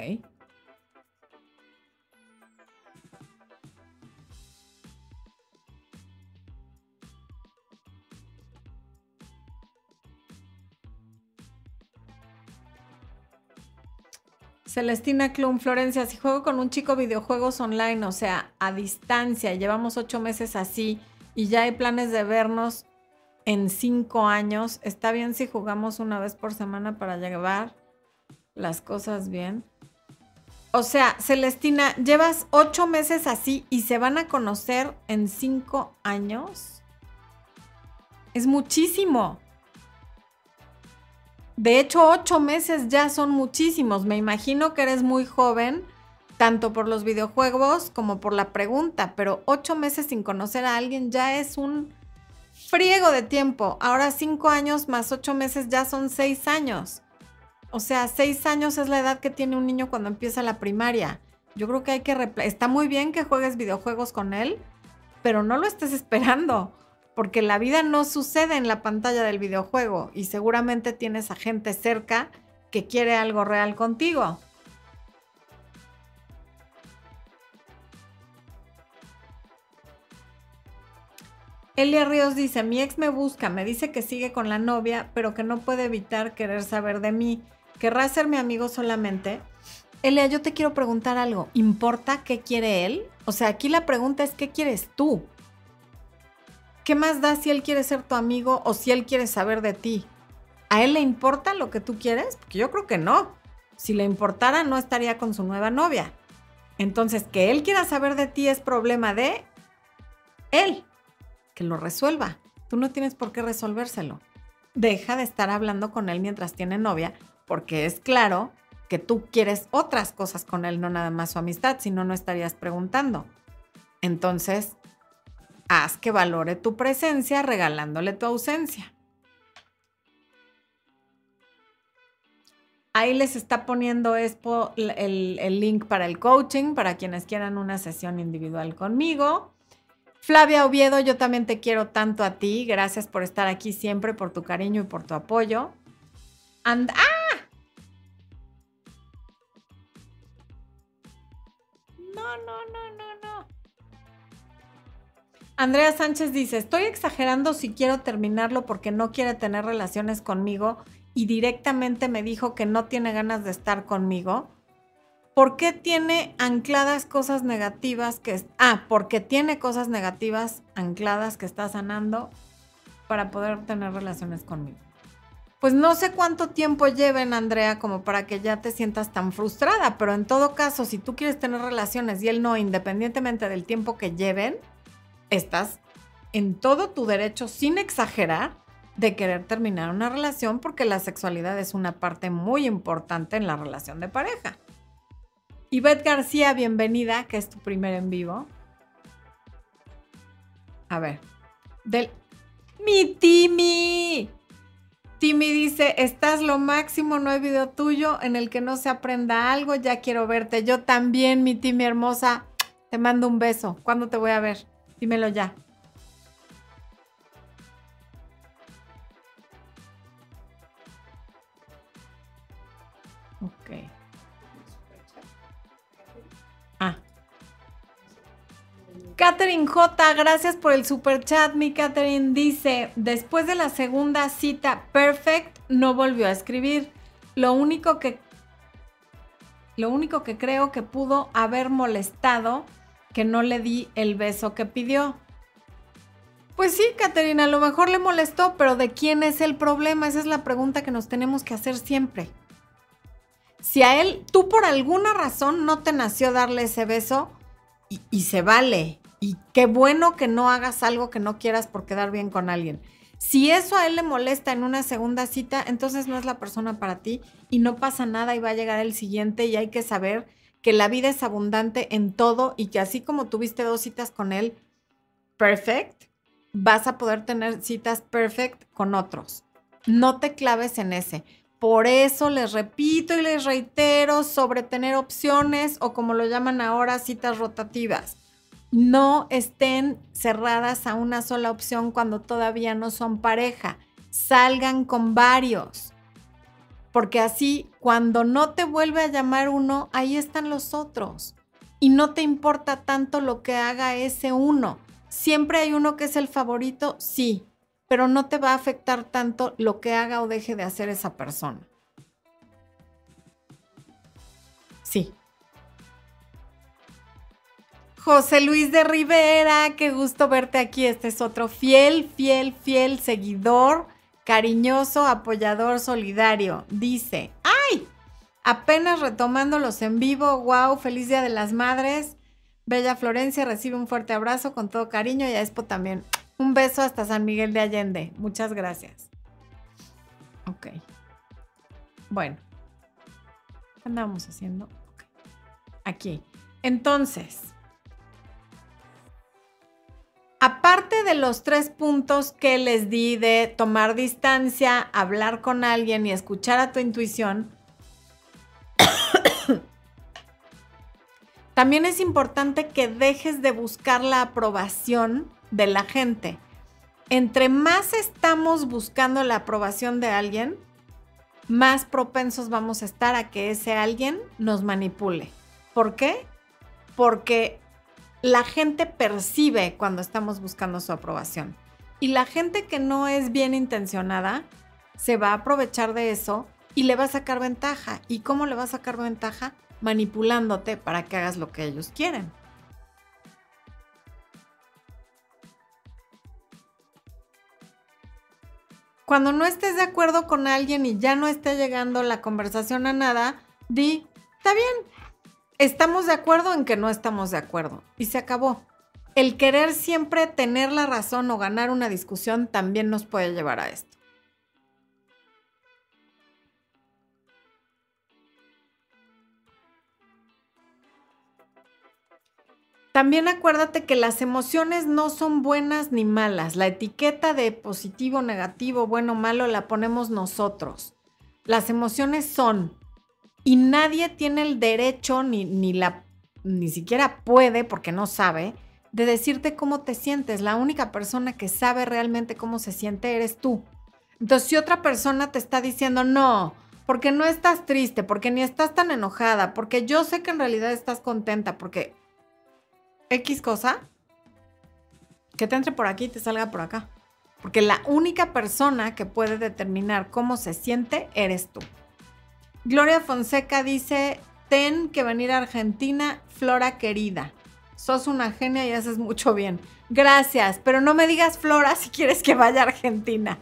Celestina Klum, Florencia, si juego con un chico videojuegos online, o sea, a distancia, llevamos ocho meses así y ya hay planes de vernos en cinco años, ¿está bien si jugamos una vez por semana para llevar las cosas bien? O sea, Celestina, llevas ocho meses así y se van a conocer en cinco años. Es muchísimo. De hecho, ocho meses ya son muchísimos. Me imagino que eres muy joven, tanto por los videojuegos como por la pregunta, pero ocho meses sin conocer a alguien ya es un friego de tiempo. Ahora cinco años más ocho meses ya son seis años. O sea, seis años es la edad que tiene un niño cuando empieza la primaria. Yo creo que hay que... Está muy bien que juegues videojuegos con él, pero no lo estés [laughs] esperando porque la vida no sucede en la pantalla del videojuego y seguramente tienes a gente cerca que quiere algo real contigo. Elia Ríos dice, mi ex me busca, me dice que sigue con la novia, pero que no puede evitar querer saber de mí. ¿Querrá ser mi amigo solamente? Elia, yo te quiero preguntar algo. ¿Importa qué quiere él? O sea, aquí la pregunta es, ¿qué quieres tú? ¿Qué más da si él quiere ser tu amigo o si él quiere saber de ti? ¿A él le importa lo que tú quieres? Porque yo creo que no. Si le importara, no estaría con su nueva novia. Entonces, que él quiera saber de ti es problema de él, que lo resuelva. Tú no tienes por qué resolvérselo. Deja de estar hablando con él mientras tiene novia, porque es claro que tú quieres otras cosas con él, no nada más su amistad, si no, no estarías preguntando. Entonces, haz que valore tu presencia regalándole tu ausencia. Ahí les está poniendo el, el, link para el coaching, para quienes quieran una sesión individual conmigo. Flavia Oviedo, yo también te quiero tanto a ti. Gracias por estar aquí siempre, por tu cariño y por tu apoyo. ¡Ah! Andrea Sánchez dice, estoy exagerando si quiero terminarlo porque no quiere tener relaciones conmigo y directamente me dijo que no tiene ganas de estar conmigo. ¿Por qué tiene ancladas cosas negativas que... Ah, porque tiene cosas negativas ancladas que está sanando para poder tener relaciones conmigo. Pues no sé cuánto tiempo lleven, Andrea, como para que ya te sientas tan frustrada, pero en todo caso, si tú quieres tener relaciones y él no, independientemente del tiempo que lleven, estás en todo tu derecho, sin exagerar, de querer terminar una relación porque la sexualidad es una parte muy importante en la relación de pareja. Ivette García, bienvenida, que es tu primer en vivo. A ver, del... ¡Mi Timmy! Timmy dice, estás lo máximo, no hay video tuyo en el que no se aprenda algo, ya quiero verte. Yo también, mi Timmy hermosa, te mando un beso. ¿Cuándo te voy a ver? Dímelo ya. Catherine J, gracias por el super chat. Mi Catherine dice, después de la segunda cita perfect, no volvió a escribir. Lo único que lo único que creo que pudo haber molestado que no le di el beso que pidió. Pues sí, Caterina, a lo mejor le molestó, pero ¿de quién es el problema? Esa es la pregunta que nos tenemos que hacer siempre. Si a él, tú por alguna razón no te nació darle ese beso, y, y se vale, y qué bueno que no hagas algo que no quieras por quedar bien con alguien. Si eso a él le molesta en una segunda cita, entonces no es la persona para ti y no pasa nada y va a llegar el siguiente y hay que saber que la vida es abundante en todo y que así como tuviste dos citas con él, perfect, vas a poder tener citas perfect con otros. No te claves en ese. Por eso les repito y les reitero sobre tener opciones o como lo llaman ahora, citas rotativas no estén cerradas a una sola opción cuando todavía no son pareja. Salgan con varios. Porque así, cuando no te vuelve a llamar uno, ahí están los otros. Y no te importa tanto lo que haga ese uno. Siempre hay uno que es el favorito, sí, pero no te va a afectar tanto lo que haga o deje de hacer esa persona. Sí, José Luis de Rivera, qué gusto verte aquí. Este es otro fiel, fiel, fiel seguidor, cariñoso, apoyador, solidario. Dice, ¡ay! Apenas retomándolos en vivo, wow, feliz Día de las Madres. Bella Florencia recibe un fuerte abrazo con todo cariño y a Expo también. Un beso hasta San Miguel de Allende. Muchas gracias. Ok. Bueno. ¿Qué andamos haciendo? Aquí. Entonces, Aparte de los tres puntos que les di de tomar distancia, hablar con alguien y escuchar a tu intuición, [coughs] también es importante que dejes de buscar la aprobación de la gente. Entre más estamos buscando la aprobación de alguien, más propensos vamos a estar a que ese alguien nos manipule. ¿Por qué? Porque la gente percibe cuando estamos buscando su aprobación. Y la gente que no es bien intencionada se va a aprovechar de eso y le va a sacar ventaja. ¿Y cómo le va a sacar ventaja? Manipulándote para que hagas lo que ellos quieren. Cuando no estés de acuerdo con alguien y ya no esté llegando la conversación a nada, di, está bien, estamos de acuerdo en que no estamos de acuerdo y se acabó. El querer siempre tener la razón o ganar una discusión también nos puede llevar a esto. También acuérdate que las emociones no son buenas ni malas. La etiqueta de positivo, negativo, bueno, malo la ponemos nosotros. Las emociones son. Y nadie tiene el derecho ni, ni, la, ni siquiera puede, porque no sabe, de decirte cómo te sientes. La única persona que sabe realmente cómo se siente eres tú. Entonces, si otra persona te está diciendo, no, porque no estás triste, porque ni estás tan enojada, porque yo sé que en realidad estás contenta, porque X cosa, que te entre por aquí y te salga por acá. Porque la única persona que puede determinar cómo se siente eres tú. Gloria Fonseca dice, ten que venir a Argentina, Flora querida. Sos una genia y haces mucho bien. Gracias, pero no me digas Flora si quieres que vaya a Argentina.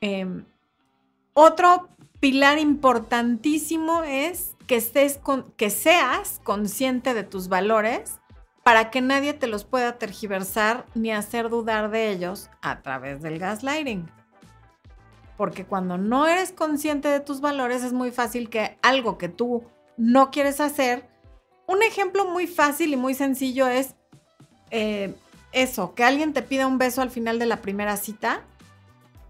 Em, otro pilar importantísimo es que, estés que seas consciente de tus valores para que nadie te los pueda tergiversar ni hacer dudar de ellos a través del gaslighting. Porque cuando no eres consciente de tus valores es muy fácil que algo que tú no quieres hacer, un ejemplo muy fácil y muy sencillo es eh, eso, que alguien te pida un beso al final de la primera cita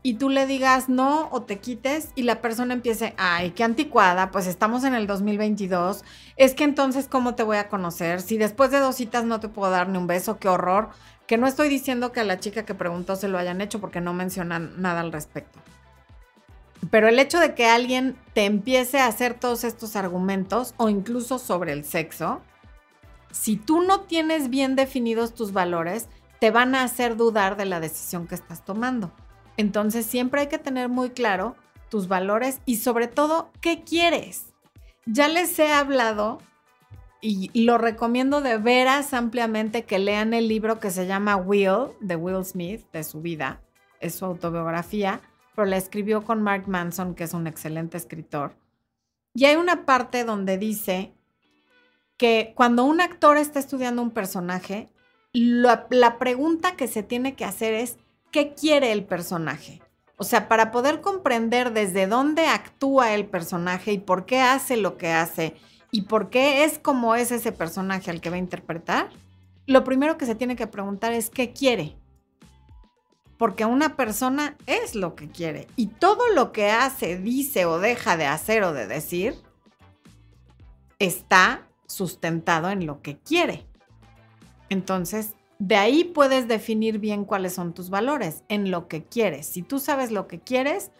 y tú le digas no o te quites y la persona empiece, ay, qué anticuada, pues estamos en el 2022, es que entonces, ¿cómo te voy a conocer? Si después de dos citas no te puedo dar ni un beso, qué horror. Que no estoy diciendo que a la chica que preguntó se lo hayan hecho porque no mencionan nada al respecto. Pero el hecho de que alguien te empiece a hacer todos estos argumentos o incluso sobre el sexo, si tú no tienes bien definidos tus valores, te van a hacer dudar de la decisión que estás tomando. Entonces siempre hay que tener muy claro tus valores y sobre todo qué quieres. Ya les he hablado y, lo recomiendo de veras ampliamente que lean el libro que se llama Will de Will Smith, de su vida. Es su autobiografía, pero la escribió con Mark Manson, que es un excelente escritor. Y hay una parte donde dice que cuando un actor está estudiando un personaje, la pregunta que se tiene que hacer es, qué quiere el personaje. O sea, para poder comprender desde dónde actúa el personaje y por qué hace lo que hace y por qué es como es ese personaje al que va a interpretar, lo primero que se tiene que preguntar es qué quiere. Porque una persona es lo que quiere y todo lo que hace, dice o deja de hacer o de decir está sustentado en lo que quiere. Entonces, de ahí puedes definir bien cuáles son tus valores, en lo que quieres. Si tú sabes lo que quieres,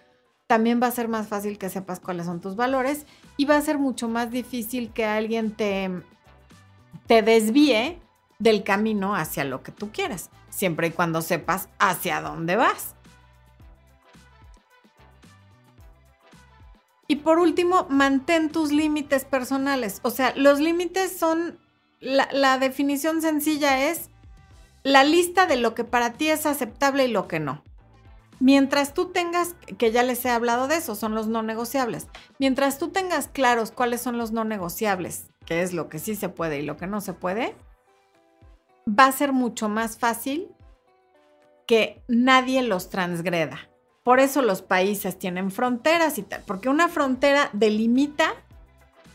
también va a ser más fácil que sepas cuáles son tus valores y va a ser mucho más difícil que alguien te, te desvíe del camino hacia lo que tú quieres, siempre y cuando sepas hacia dónde vas. Y por último, mantén tus límites personales. O sea, los límites son, la, definición sencilla es la lista de lo que para ti es aceptable y lo que no. Mientras tú tengas, que ya les he hablado de eso, son los no negociables. Mientras tú tengas claros cuáles son los no negociables, que es lo que sí se puede y lo que no se puede, va a ser mucho más fácil que nadie los transgreda. Por eso los países tienen fronteras y tal, porque una frontera delimita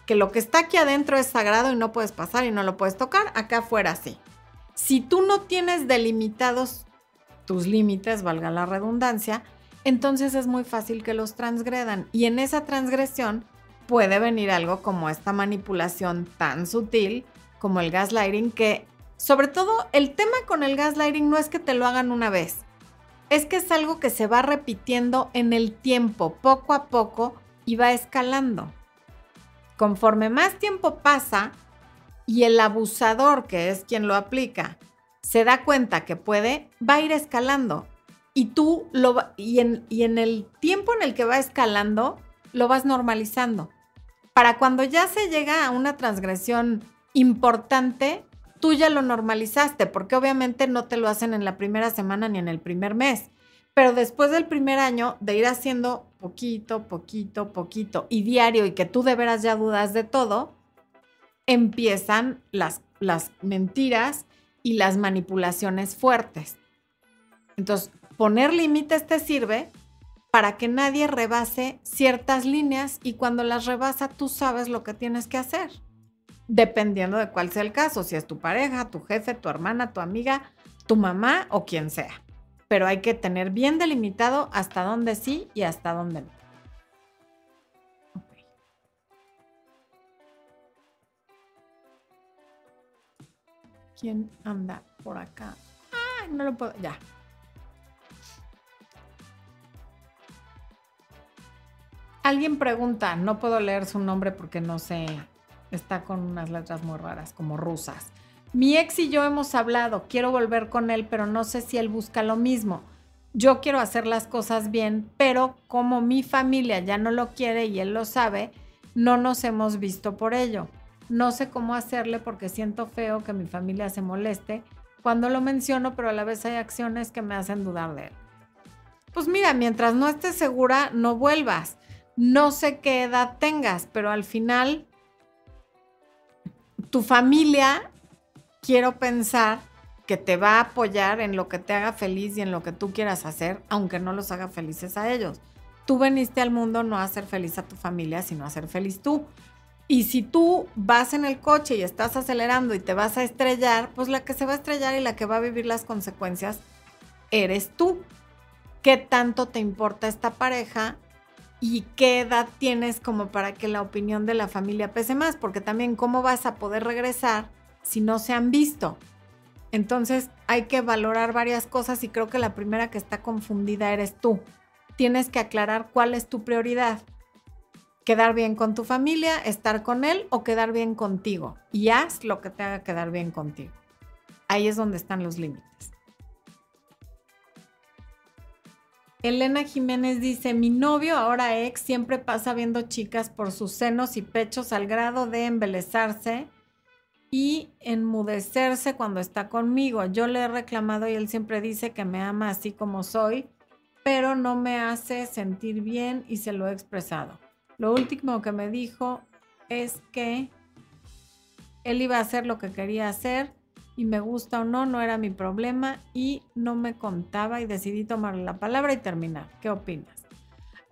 que lo que está aquí adentro es sagrado y no puedes pasar y no lo puedes tocar, acá afuera sí. Si tú no tienes delimitados tus límites, valga la redundancia, entonces es muy fácil que los transgredan. Y en esa transgresión puede venir algo como esta manipulación tan sutil como el gaslighting, que sobre todo el tema con el gaslighting no es que te lo hagan una vez, es que es algo que se va repitiendo en el tiempo, poco a poco, y va escalando. Conforme más tiempo pasa, y el abusador, que es quien lo aplica, se da cuenta que puede, va a ir escalando. Y tú lo y y en el tiempo en el que va escalando, lo vas normalizando. Para cuando ya se llega a una transgresión importante, tú ya lo normalizaste, porque obviamente no te lo hacen en la primera semana ni en el primer mes. Pero después del primer año de ir haciendo poquito, poquito, poquito y diario y que tú de veras ya dudas de todo, empiezan las, las mentiras y las manipulaciones fuertes. Entonces, poner límites te sirve para que nadie rebase ciertas líneas y cuando las rebasa tú sabes lo que tienes que hacer, dependiendo de cuál sea el caso, si es tu pareja, tu jefe, tu hermana, tu amiga, tu mamá o quien sea. Pero hay que tener bien delimitado hasta dónde sí y hasta dónde no. ¿Quién anda por acá? Ay, no lo puedo. Ya. Alguien pregunta, no puedo leer su nombre porque no sé, está con unas letras muy raras, como rusas. Mi ex y yo hemos hablado, quiero volver con él, pero no sé si él busca lo mismo. Yo quiero hacer las cosas bien, pero como mi familia ya no lo quiere y él lo sabe, no nos hemos visto por ello. No sé cómo hacerle porque siento feo que mi familia se moleste cuando lo menciono, pero a la vez hay acciones que me hacen dudar de él. Pues mira, mientras no estés segura, no vuelvas. No sé qué edad tengas, pero al final tu familia, quiero pensar que te va a apoyar en lo que te haga feliz y en lo que tú quieras hacer, aunque no los haga felices a ellos. Tú veniste al mundo no a hacer feliz a tu familia, sino a ser feliz tú. Y si tú vas en el coche y estás acelerando y te vas a estrellar, pues la que se va a estrellar y la que va a vivir las consecuencias eres tú. ¿Qué tanto te importa esta pareja? ¿Y qué edad tienes como para que la opinión de la familia pese más? Porque también cómo vas a poder regresar si no se han visto. Entonces hay que valorar varias cosas y creo que la primera que está confundida eres tú. Tienes que aclarar cuál es tu prioridad quedar bien con tu familia, estar con él o quedar bien contigo. Y haz lo que te haga quedar bien contigo. Ahí es donde están los límites. Elena Jiménez dice, mi novio, ahora ex, siempre pasa viendo chicas por sus senos y pechos al grado de embelezarse y enmudecerse cuando está conmigo. Yo le he reclamado y él siempre dice que me ama así como soy, pero no me hace sentir bien y se lo he expresado. Lo último que me dijo es que él iba a hacer lo que quería hacer y me gusta o no, no era mi problema y no me contaba y decidí tomarle la palabra y terminar. ¿Qué opinas?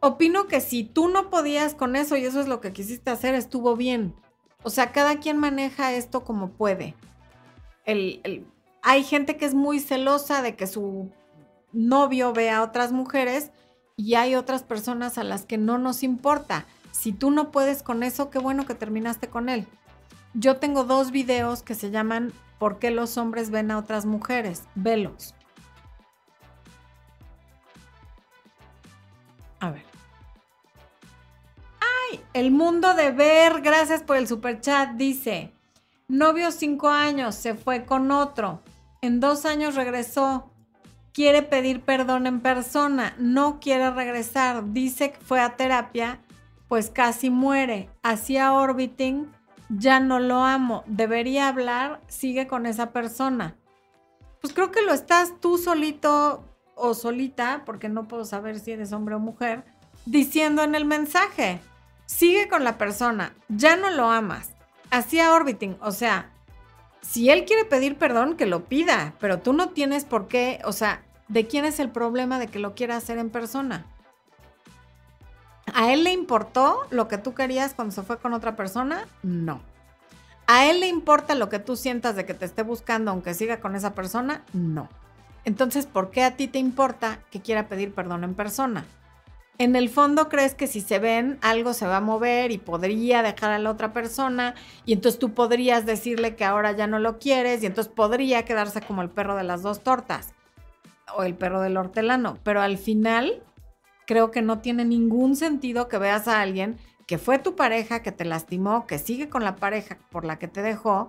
Opino que si tú no podías con eso y eso es lo que quisiste hacer, estuvo bien. O sea, cada quien maneja esto como puede. hay gente que es muy celosa de que su novio vea a otras mujeres y hay otras personas a las que no nos importa. Si tú no puedes con eso, qué bueno que terminaste con él. Yo tengo dos videos que se llaman ¿Por qué los hombres ven a otras mujeres? Velos. A ver. ¡Ay! El mundo de ver, gracias por el super chat, dice. Novio cinco años, se fue con otro. En dos años regresó. Quiere pedir perdón en persona. No quiere regresar. Dice que fue a terapia pues casi muere. Hacía orbiting, ya no lo amo. Debería hablar, sigue con esa persona. Pues creo que lo estás tú solito o solita, porque no puedo saber si eres hombre o mujer, diciendo en el mensaje. Sigue con la persona, ya no lo amas. Hacía orbiting, o sea, si él quiere pedir perdón, que lo pida, pero tú no tienes por qué, o sea, ¿de quién es el problema de que lo quiera hacer en persona? ¿A él le importó lo que tú querías cuando se fue con otra persona? No. ¿A él le importa lo que tú sientas de que te esté buscando aunque siga con esa persona? No. Entonces, ¿por qué a ti te importa que quiera pedir perdón en persona? En el fondo crees que si se ven, algo se va a mover y podría dejar a la otra persona y entonces tú podrías decirle que ahora ya no lo quieres y entonces podría quedarse como el perro de las dos tortas o el perro del hortelano, pero al final creo que no tiene ningún sentido que veas a alguien que fue tu pareja, que te lastimó, que sigue con la pareja por la que te dejó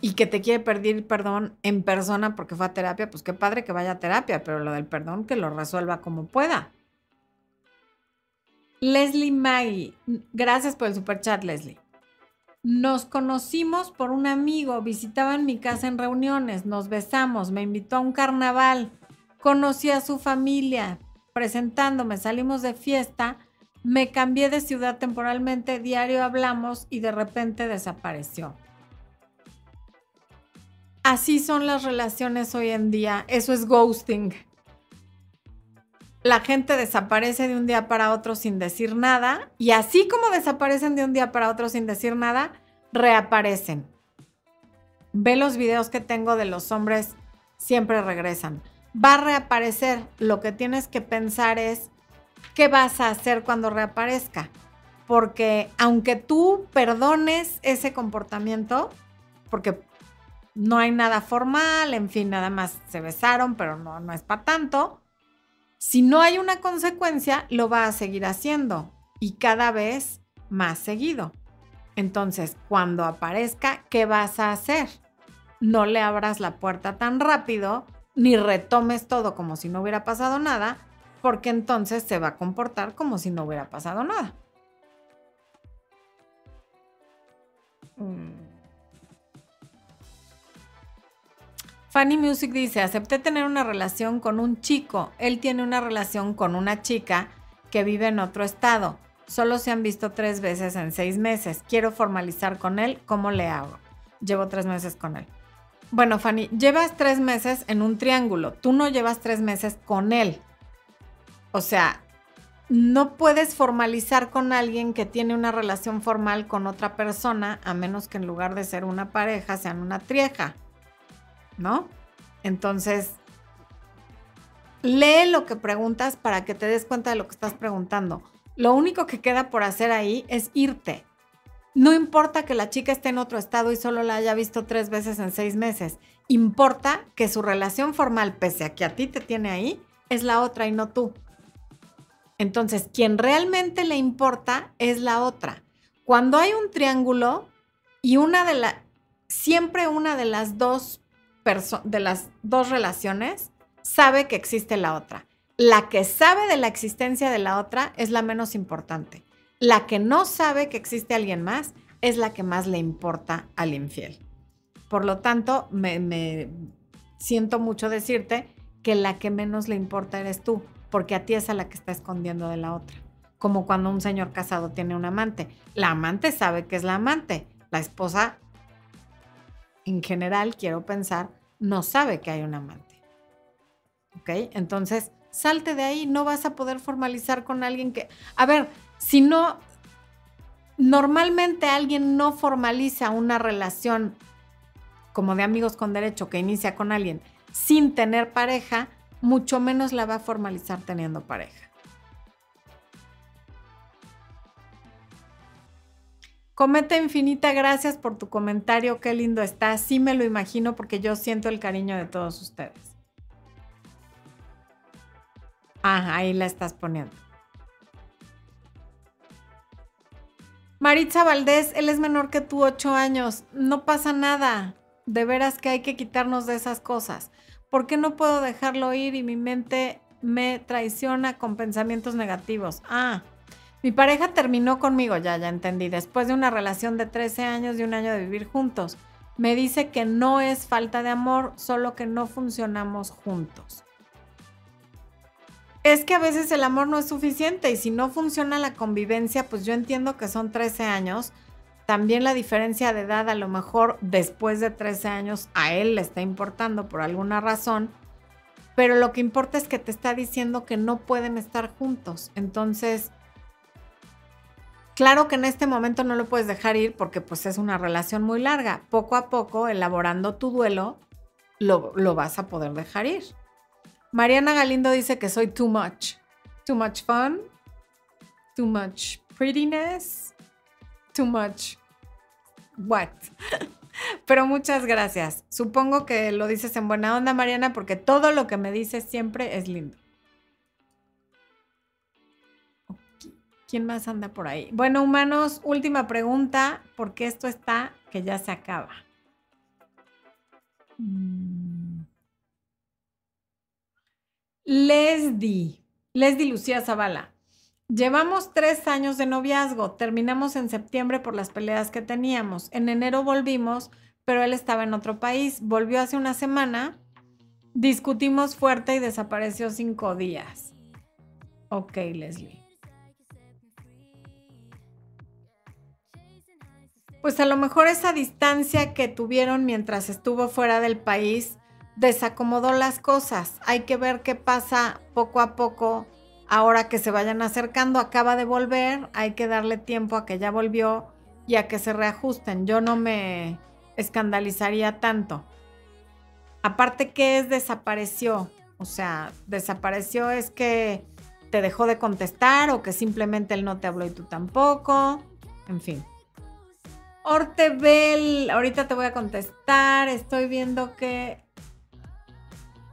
y que te quiere pedir perdón en persona porque fue a terapia, pues qué padre que vaya a terapia, pero lo del perdón que lo resuelva como pueda. Leslie Maggie, gracias por el super chat, Leslie. Nos conocimos por un amigo, visitaban mi casa en reuniones, nos besamos, me invitó a un carnaval, conocí a su familia, presentándome, salimos de fiesta, Me cambié de ciudad temporalmente, diario hablamos y de repente desapareció. Así son las relaciones hoy en día. Eso es ghosting. La gente desaparece de un día para otro sin decir nada y así como desaparecen de un día para otro sin decir nada, reaparecen. Ve los videos que tengo de los hombres, siempre regresan. Va a reaparecer. Lo que tienes que pensar es, ¿qué vas a hacer cuando reaparezca? Porque aunque tú perdones ese comportamiento, porque no hay nada formal, en fin, nada más se besaron, pero no, no es para tanto. Si no hay una consecuencia, lo va a seguir haciendo y cada vez más seguido. Entonces, cuando aparezca, ¿qué vas a hacer? No le abras la puerta tan rápido, ni retomes todo como si no hubiera pasado nada, porque entonces se va a comportar como si no hubiera pasado nada. Mm. Fanny Music dice, acepté tener una relación con un chico. Él tiene una relación con una chica que vive en otro estado. Solo se han visto tres veces en seis meses. Quiero formalizar con él. ¿Cómo le hago? Llevo tres meses con él. Bueno, Fanny, llevas tres meses en un triángulo. Tú no llevas tres meses con él. O sea, no puedes formalizar con alguien que tiene una relación formal con otra persona a menos que en lugar de ser una pareja sean una trieja. ¿no? Entonces, lee lo que preguntas para que te des cuenta de lo que estás preguntando. Lo único que queda por hacer ahí es irte. No importa que la chica esté en otro estado y solo la haya visto tres veces en seis meses. Importa que su relación formal, pese a que a ti te tiene ahí, es la otra y no tú. Entonces, quien realmente le importa es la otra. Cuando hay un triángulo y una de las, siempre una de las dos de las dos relaciones sabe que existe la otra. La que sabe de la existencia de la otra es la menos importante. La que no sabe que existe alguien más es la que más le importa al infiel. Por lo tanto, me, me siento mucho decirte que la que menos le importa eres tú, porque a ti es a la que está escondiendo de la otra. Como cuando un señor casado tiene un amante. La amante sabe que es la amante. La esposa, en general, quiero pensar, no sabe que hay un amante. ¿Ok? Entonces, salte de ahí, no vas a poder formalizar con alguien que, a ver, si no, normalmente alguien no formaliza una relación como de amigos con derecho que inicia con alguien sin tener pareja, mucho menos la va a formalizar teniendo pareja. Cometa Infinita, gracias por tu comentario, qué lindo está. Sí me lo imagino porque yo siento el cariño de todos ustedes. Ajá, ahí la estás poniendo. Maritza Valdés, él es menor que tú, ocho años. No pasa nada. De veras que hay que quitarnos de esas cosas. ¿Por qué no puedo dejarlo ir y mi mente me traiciona con pensamientos negativos? Ah, mi pareja terminó conmigo, ya, ya entendí, después de una relación de 13 años y un año de vivir juntos. Me dice que no es falta de amor, solo que no funcionamos juntos. Es que a veces el amor no es suficiente y si no funciona la convivencia, pues yo entiendo que son 13 años. También la diferencia de edad a lo mejor después de 13 años a él le está importando por alguna razón, pero lo que importa es que te está diciendo que no pueden estar juntos. Entonces, Claro que en este momento no lo puedes dejar ir porque pues es una relación muy larga. Poco a poco, elaborando tu duelo, lo, lo vas a poder dejar ir. Mariana Galindo dice que soy too much. Too much fun. Too much prettiness. Too much what. [laughs] Pero muchas gracias. Supongo que lo dices en buena onda, Mariana, porque todo lo que me dices siempre es lindo. ¿Quién más anda por ahí? Bueno, humanos, última pregunta, porque esto está que ya se acaba. Mm. Leslie, Leslie Lucía Zavala. Llevamos tres años de noviazgo, terminamos en septiembre por las peleas que teníamos. En enero volvimos, pero él estaba en otro país. Volvió hace una semana, discutimos fuerte y desapareció cinco días. Ok, Leslie. Pues a lo mejor esa distancia que tuvieron mientras estuvo fuera del país desacomodó las cosas. Hay que ver qué pasa poco a poco ahora que se vayan acercando. Acaba de volver, hay que darle tiempo a que ya volvió y a que se reajusten. Yo no me escandalizaría tanto. Aparte que es desapareció. O sea, desapareció es que te dejó de contestar o que simplemente él no te habló y tú tampoco. En fin. Ortebel, ahorita te voy a contestar. Estoy viendo que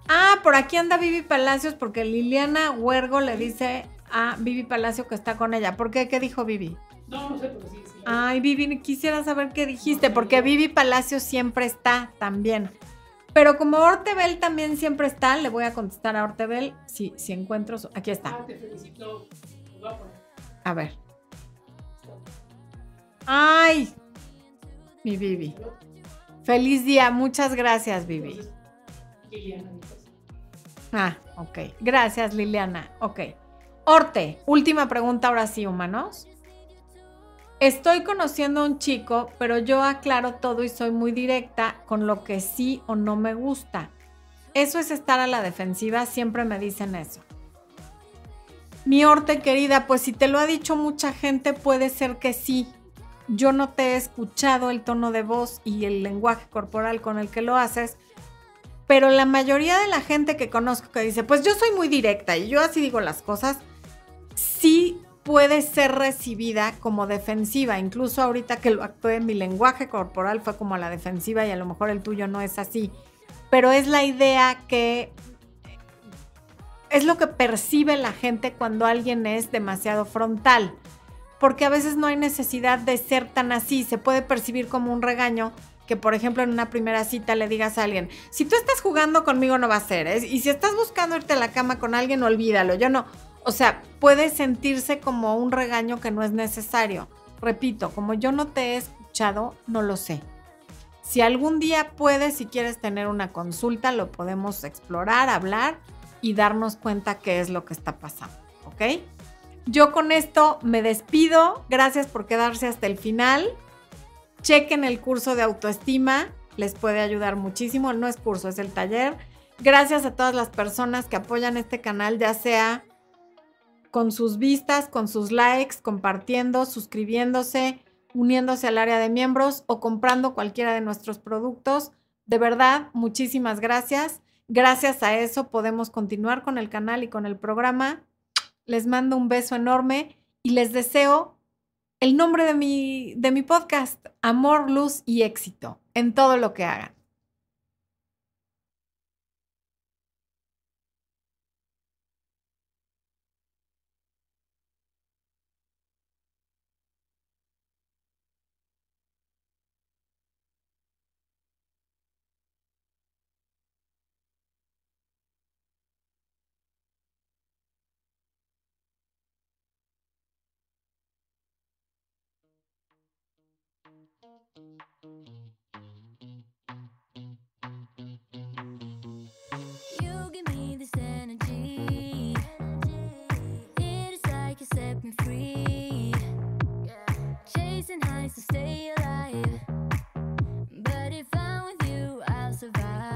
Ah, por aquí anda Vivi Palacios porque Liliana Huergo le dice a Vivi Palacio que está con ella. ¿Por qué? ¿Qué dijo Vivi? No, no sé, pero sí. sí Ay, Vivi, quisiera saber qué dijiste, porque Vivi Palacio siempre está también. Pero como Ortebel también siempre está, le voy a contestar a Ortebel si, si encuentro. Su... Aquí está. Ah, te felicito. A ver. Ay, mi Vivi. Feliz día, muchas gracias, Vivi. Liliana, Ah, ok. Gracias, Liliana. Ok. Orte, última pregunta ahora sí, humanos. Estoy conociendo a un chico, pero yo aclaro todo y soy muy directa con lo que sí o no me gusta. Eso es estar a la defensiva, siempre me dicen eso. Mi Orte querida, pues si te lo ha dicho mucha gente, puede ser que sí. Yo no te he escuchado el tono de voz y el lenguaje corporal con el que lo haces, pero la mayoría de la gente que conozco que dice, pues yo soy muy directa y yo así digo las cosas, sí puede ser recibida como defensiva. Incluso ahorita que lo actué, mi lenguaje corporal fue como la defensiva y a lo mejor el tuyo no es así. Pero es la idea que es lo que percibe la gente cuando alguien es demasiado frontal. Porque a veces no hay necesidad de ser tan así. Se puede percibir como un regaño, que, por ejemplo, en una primera cita le digas a alguien, si tú estás jugando conmigo no va a ser, ¿eh? y si estás buscando irte a la cama con alguien, olvídalo, yo no. O sea, puede sentirse como un regaño que no es necesario. Repito, como yo no te he escuchado, no lo sé. Si algún día puedes, si quieres tener una consulta, lo podemos explorar, hablar y darnos cuenta qué es lo que está pasando, ¿ok? Yo con esto me despido. Gracias por quedarse hasta el final. Chequen el curso de autoestima, les puede ayudar muchísimo. No es curso, es el taller. Gracias a todas las personas que apoyan este canal, ya sea con sus vistas, con sus likes, compartiendo, suscribiéndose, uniéndose al área de miembros o comprando cualquiera de nuestros productos. De verdad, muchísimas gracias. Gracias a eso podemos continuar con el canal y con el programa. Les mando un beso enorme y les deseo el nombre de mi, de mi podcast, Amor, Luz y Éxito, en todo lo que hagan. Chasing highs to stay alive. But if I'm with you, I'll survive.